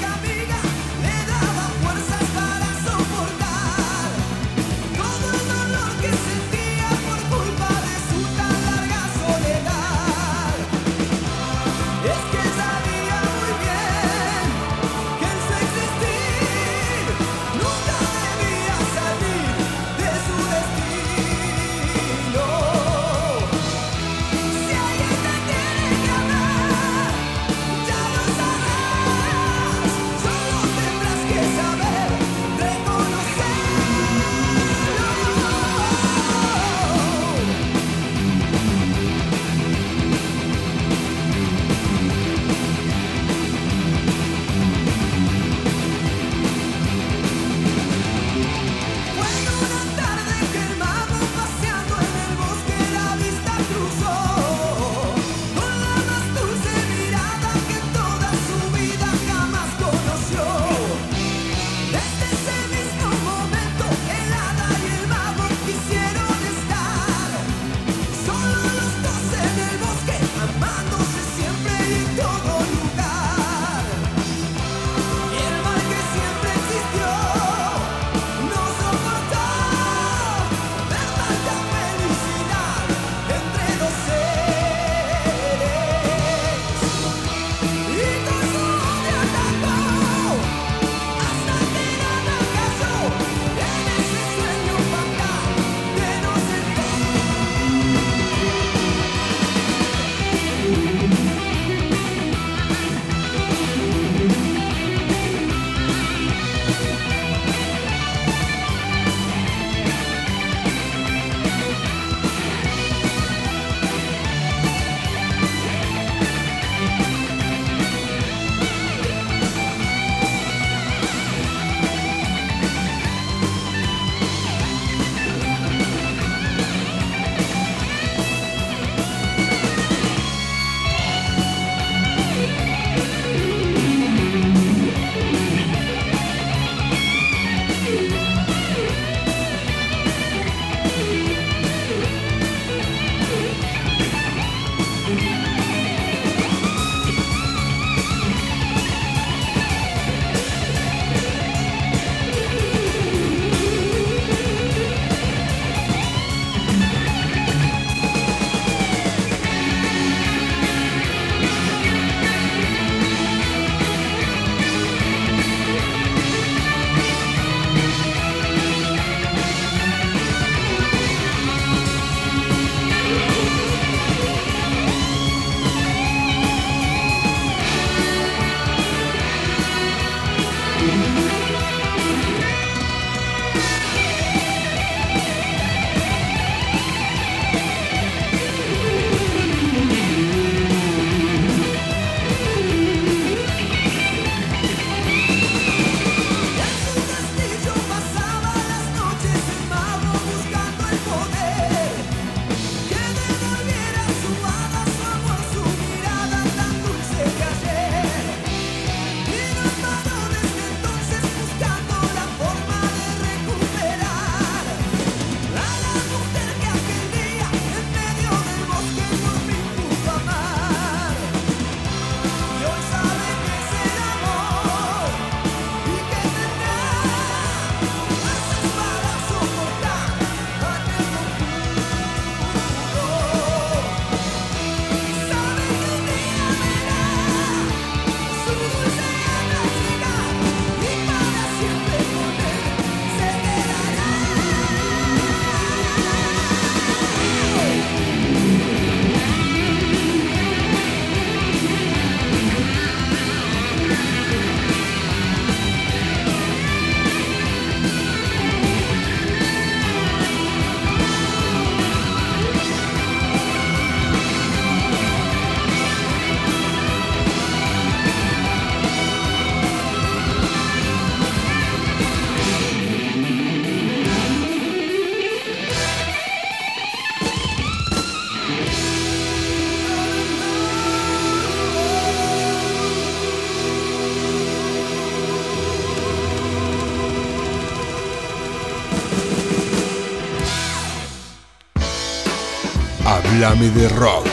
Háblame de rock.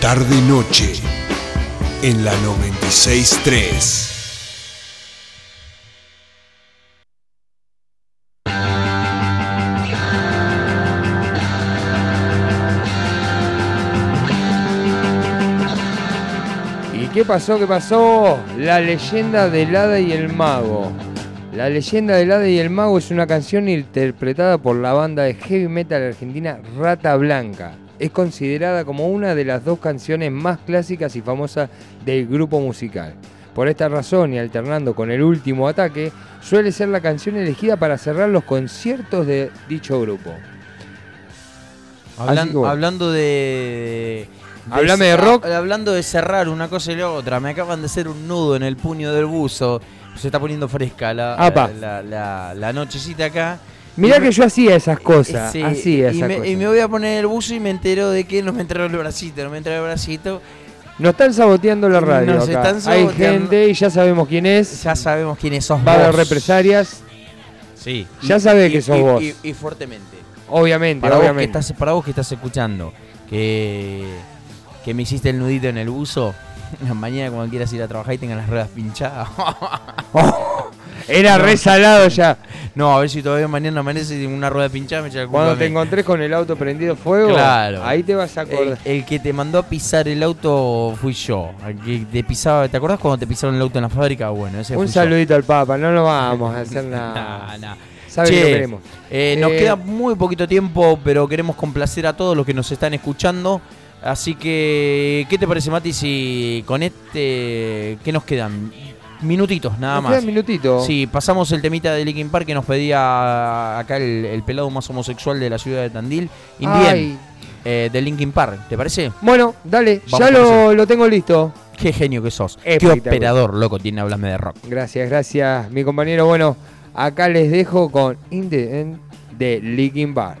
Tarde noche en la 963. ¿Y qué pasó? ¿Qué pasó? La leyenda del Hada y el Mago. La leyenda del Hada y el Mago es una canción interpretada por la banda de heavy metal argentina Rata Blanca. Es considerada como una de las dos canciones más clásicas y famosas del grupo musical. Por esta razón y alternando con el último ataque, suele ser la canción elegida para cerrar los conciertos de dicho grupo. Hablan- que. Hablando de. Hablame de rock. Hablando de cerrar una cosa y la otra, me acaban de hacer un nudo en el puño del buzo. Se está poniendo fresca la, la, la- la nochecita acá. Mirá Y me- que yo hacía esas cosas, Sí, hacía y me, cosas. y me voy a poner el buzo y me entero de que no me entró el bracito, no me entró el bracito. Nos están saboteando la radio. Nos acá. están Hay gente y ya sabemos quién es. Ya sabemos quiénes sos Va a haber vos. represalias. Sí. Ya sabés que sos y- vos. Y, y fuertemente. Obviamente, Para vos, que obviamente. estás, para vos que estás escuchando, que, que me hiciste el nudito en el buzo, mañana cuando quieras ir a trabajar y tengan las ruedas pinchadas. Era re salado ya. no, a ver si todavía mañana amanece y una rueda pinchada me echa la culpa Cuando te encontrés con el auto prendido fuego, Claro. ahí te vas a acordar. el que te mandó a pisar el auto fui yo. El que te pisaba, ¿te acordás cuando te pisaron el auto en la fábrica? Bueno, ese Un yo. saludito al Papa, no lo vamos a hacer nada. Nah, nah. Sabe que Che, lo queremos. Eh, nos Eh, queda muy poquito tiempo, pero queremos complacer a todos los que nos están escuchando. Así que, ¿qué te parece, Mati, si con este. ¿Qué nos quedan? Minutitos, nada Nos más. queda un minutito. Sí, pasamos el temita de Linkin Park que nos pedía acá el, el pelado más homosexual de la ciudad de Tandil. Indien, eh, de Linkin Park, ¿te parece? Bueno, dale, Vamos ya lo, lo tengo listo. Qué genio que sos. Qué operador, loco, tiene Háblame de Rock. Gracias, gracias, mi compañero. Bueno, acá les dejo con In the End de Linkin Park.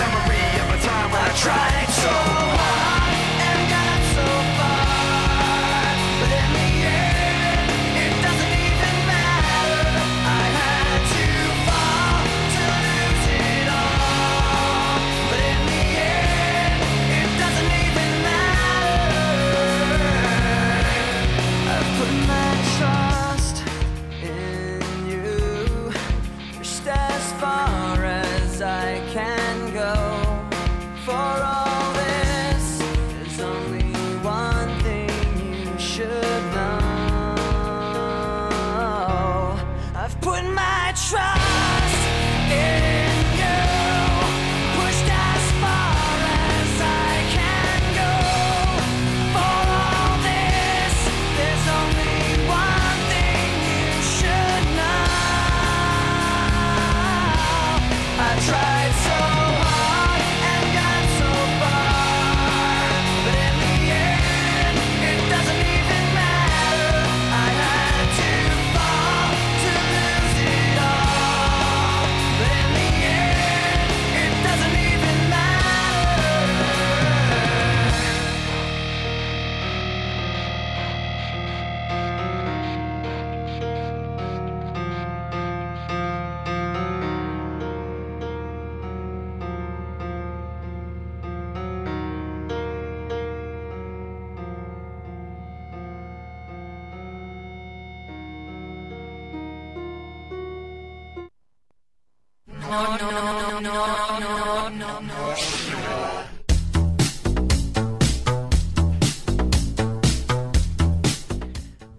tried so hard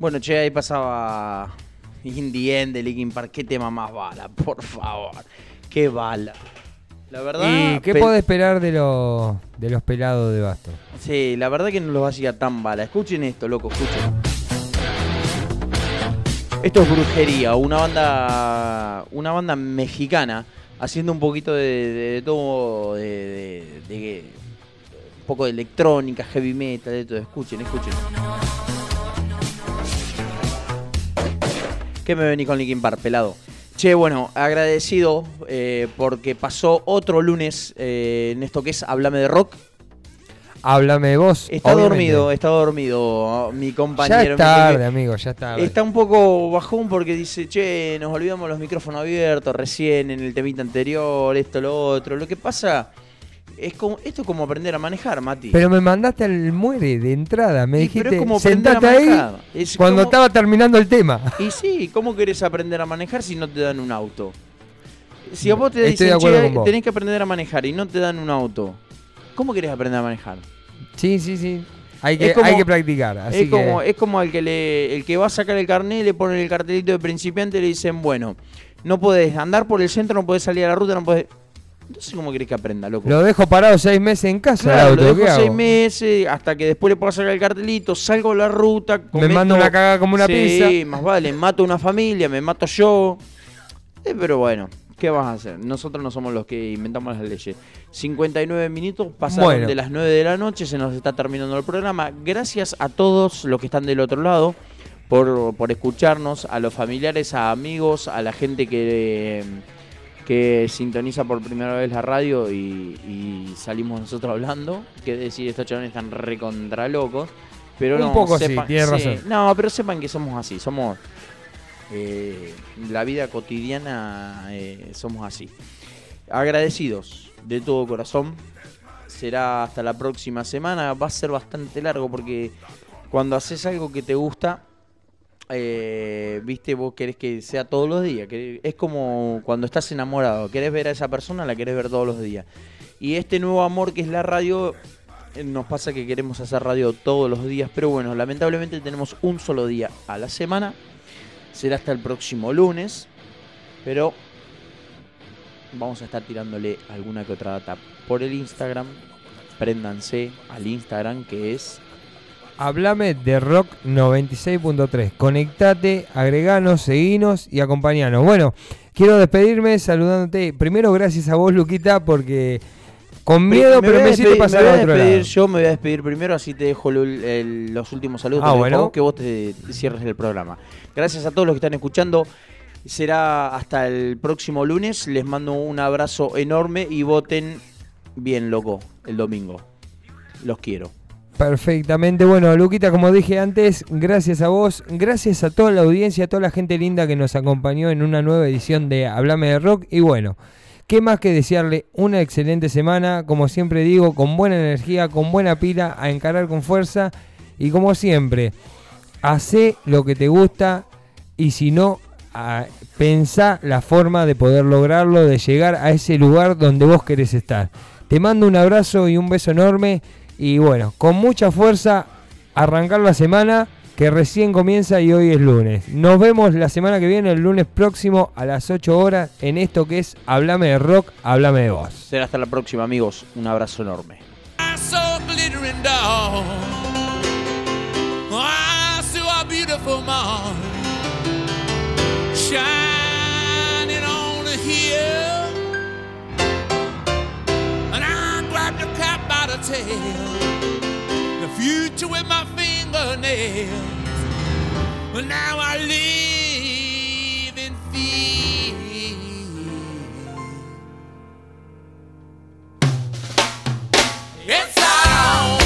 Bueno, che, ahí pasaba In the End de Linkin Park. Qué tema más bala, por favor. Qué bala. La verdad. ¿Y qué podés esperar de, los de los pelados de Basto? Sí, la verdad que no los hacía tan bala. Escuchen esto, loco, escuchen. Esto es Brujería, una banda una banda mexicana haciendo un poquito de, de- de todo, de, de- de- un poco de electrónica, heavy metal, de todo. Escuchen, escuchen. ¿Qué me vení con Linkin Park, pelado? Che, bueno, agradecido eh, porque pasó otro lunes eh, en esto que es Háblame de Rock. Háblame de vos. Está obviamente. dormido, está dormido mi Ya compañero. es mi tarde, amigo, ya es tarde. Está un poco bajón porque dice, che, nos olvidamos los micrófonos abiertos recién en el temita anterior, esto, lo otro. Lo que pasa es como, esto es como aprender a manejar, Mati. Pero me mandaste al muere de entrada. Me Y, dijiste, pero es como sentate ahí. Es cuando como- estaba terminando el tema. Y sí, ¿cómo querés aprender a manejar si no te dan un auto? Si a vos te dicen, che, vos. tenés que aprender a manejar y no te dan un auto, ¿cómo querés aprender a manejar? Sí, sí, sí. Hay que, como- hay que practicar. Así es, como, es como el que le, el que va a sacar el carnet, le ponen el cartelito de principiante y le dicen, bueno, no podés andar por el centro, no podés salir a la ruta, no podés. Entonces, ¿cómo querés que aprenda, loco? lo dejo parado seis meses en casa. Claro, auto, lo ¿qué dejo seis hago? meses hasta que después le pueda sacar el cartelito, salgo a la ruta, Me mando una cagada como una sí, pizza. más vale, mato una familia, me mato yo. Eh, pero bueno, ¿qué vas a hacer? Nosotros no somos los que inventamos las leyes. 59 minutos pasaron Bueno. de las 9 de la noche, se nos está terminando el programa. Gracias a todos los que están del otro lado por, por escucharnos, a los familiares, a amigos, a la gente que, que sintoniza por primera vez la radio y, y salimos nosotros hablando. Que decir, estos chavales están recontra locos. Pero Un no, poco sí, sepan- tienes razón. No, pero sepan que somos así, somos eh, la vida cotidiana eh, somos así. Agradecidos de todo corazón. Será hasta la próxima semana. Va a ser bastante largo porque cuando haces algo que te gusta, eh, viste, vos querés que sea todos los días. es como cuando estás enamorado. Querés ver a esa persona, la querés ver todos los días. Y este nuevo amor que es la radio, eh, nos pasa que queremos hacer radio todos los días. Pero bueno, lamentablemente tenemos un solo día a la semana. Será hasta el próximo lunes. Pero vamos a estar tirándole alguna que otra data por el Instagram. Préndanse al Instagram que es Hablame de Rock 96.3. Conectate, agreganos, seguinos y acompañanos. Bueno, quiero despedirme saludándote. Primero, gracias a vos, Luquita, porque con miedo, Me pero me hiciste pasar a otro despedir lado. Yo me voy a despedir primero, así te dejo el- los últimos saludos. Ah, bueno. que vos te, te cierres el programa. Gracias a todos los que están escuchando. Será hasta el próximo lunes. Les mando un abrazo enorme y voten bien, loco, el domingo. Los quiero. Perfectamente. Bueno, Luquita, como dije antes, gracias a vos, gracias a toda la audiencia, a toda la gente linda que nos acompañó en una nueva edición de Hablame de Rock. Y bueno, qué más que desearle una excelente semana, como siempre digo, con buena energía, con buena pila, a encarar con fuerza. Y como siempre, hace lo que te gusta y si no, a- pensá la forma de poder lograrlo, de llegar a ese lugar donde vos querés estar. Te mando un abrazo y un beso enorme. Y bueno, con mucha fuerza, arrancar la semana que recién comienza y hoy es lunes. Nos vemos la semana que viene, el lunes próximo a las 8 horas, en esto que es Hablame de Rock, Hablame de Voz. Será hasta la próxima, amigos. Un abrazo enorme. to tell the future with my fingernails. But now I live in fear. It's all.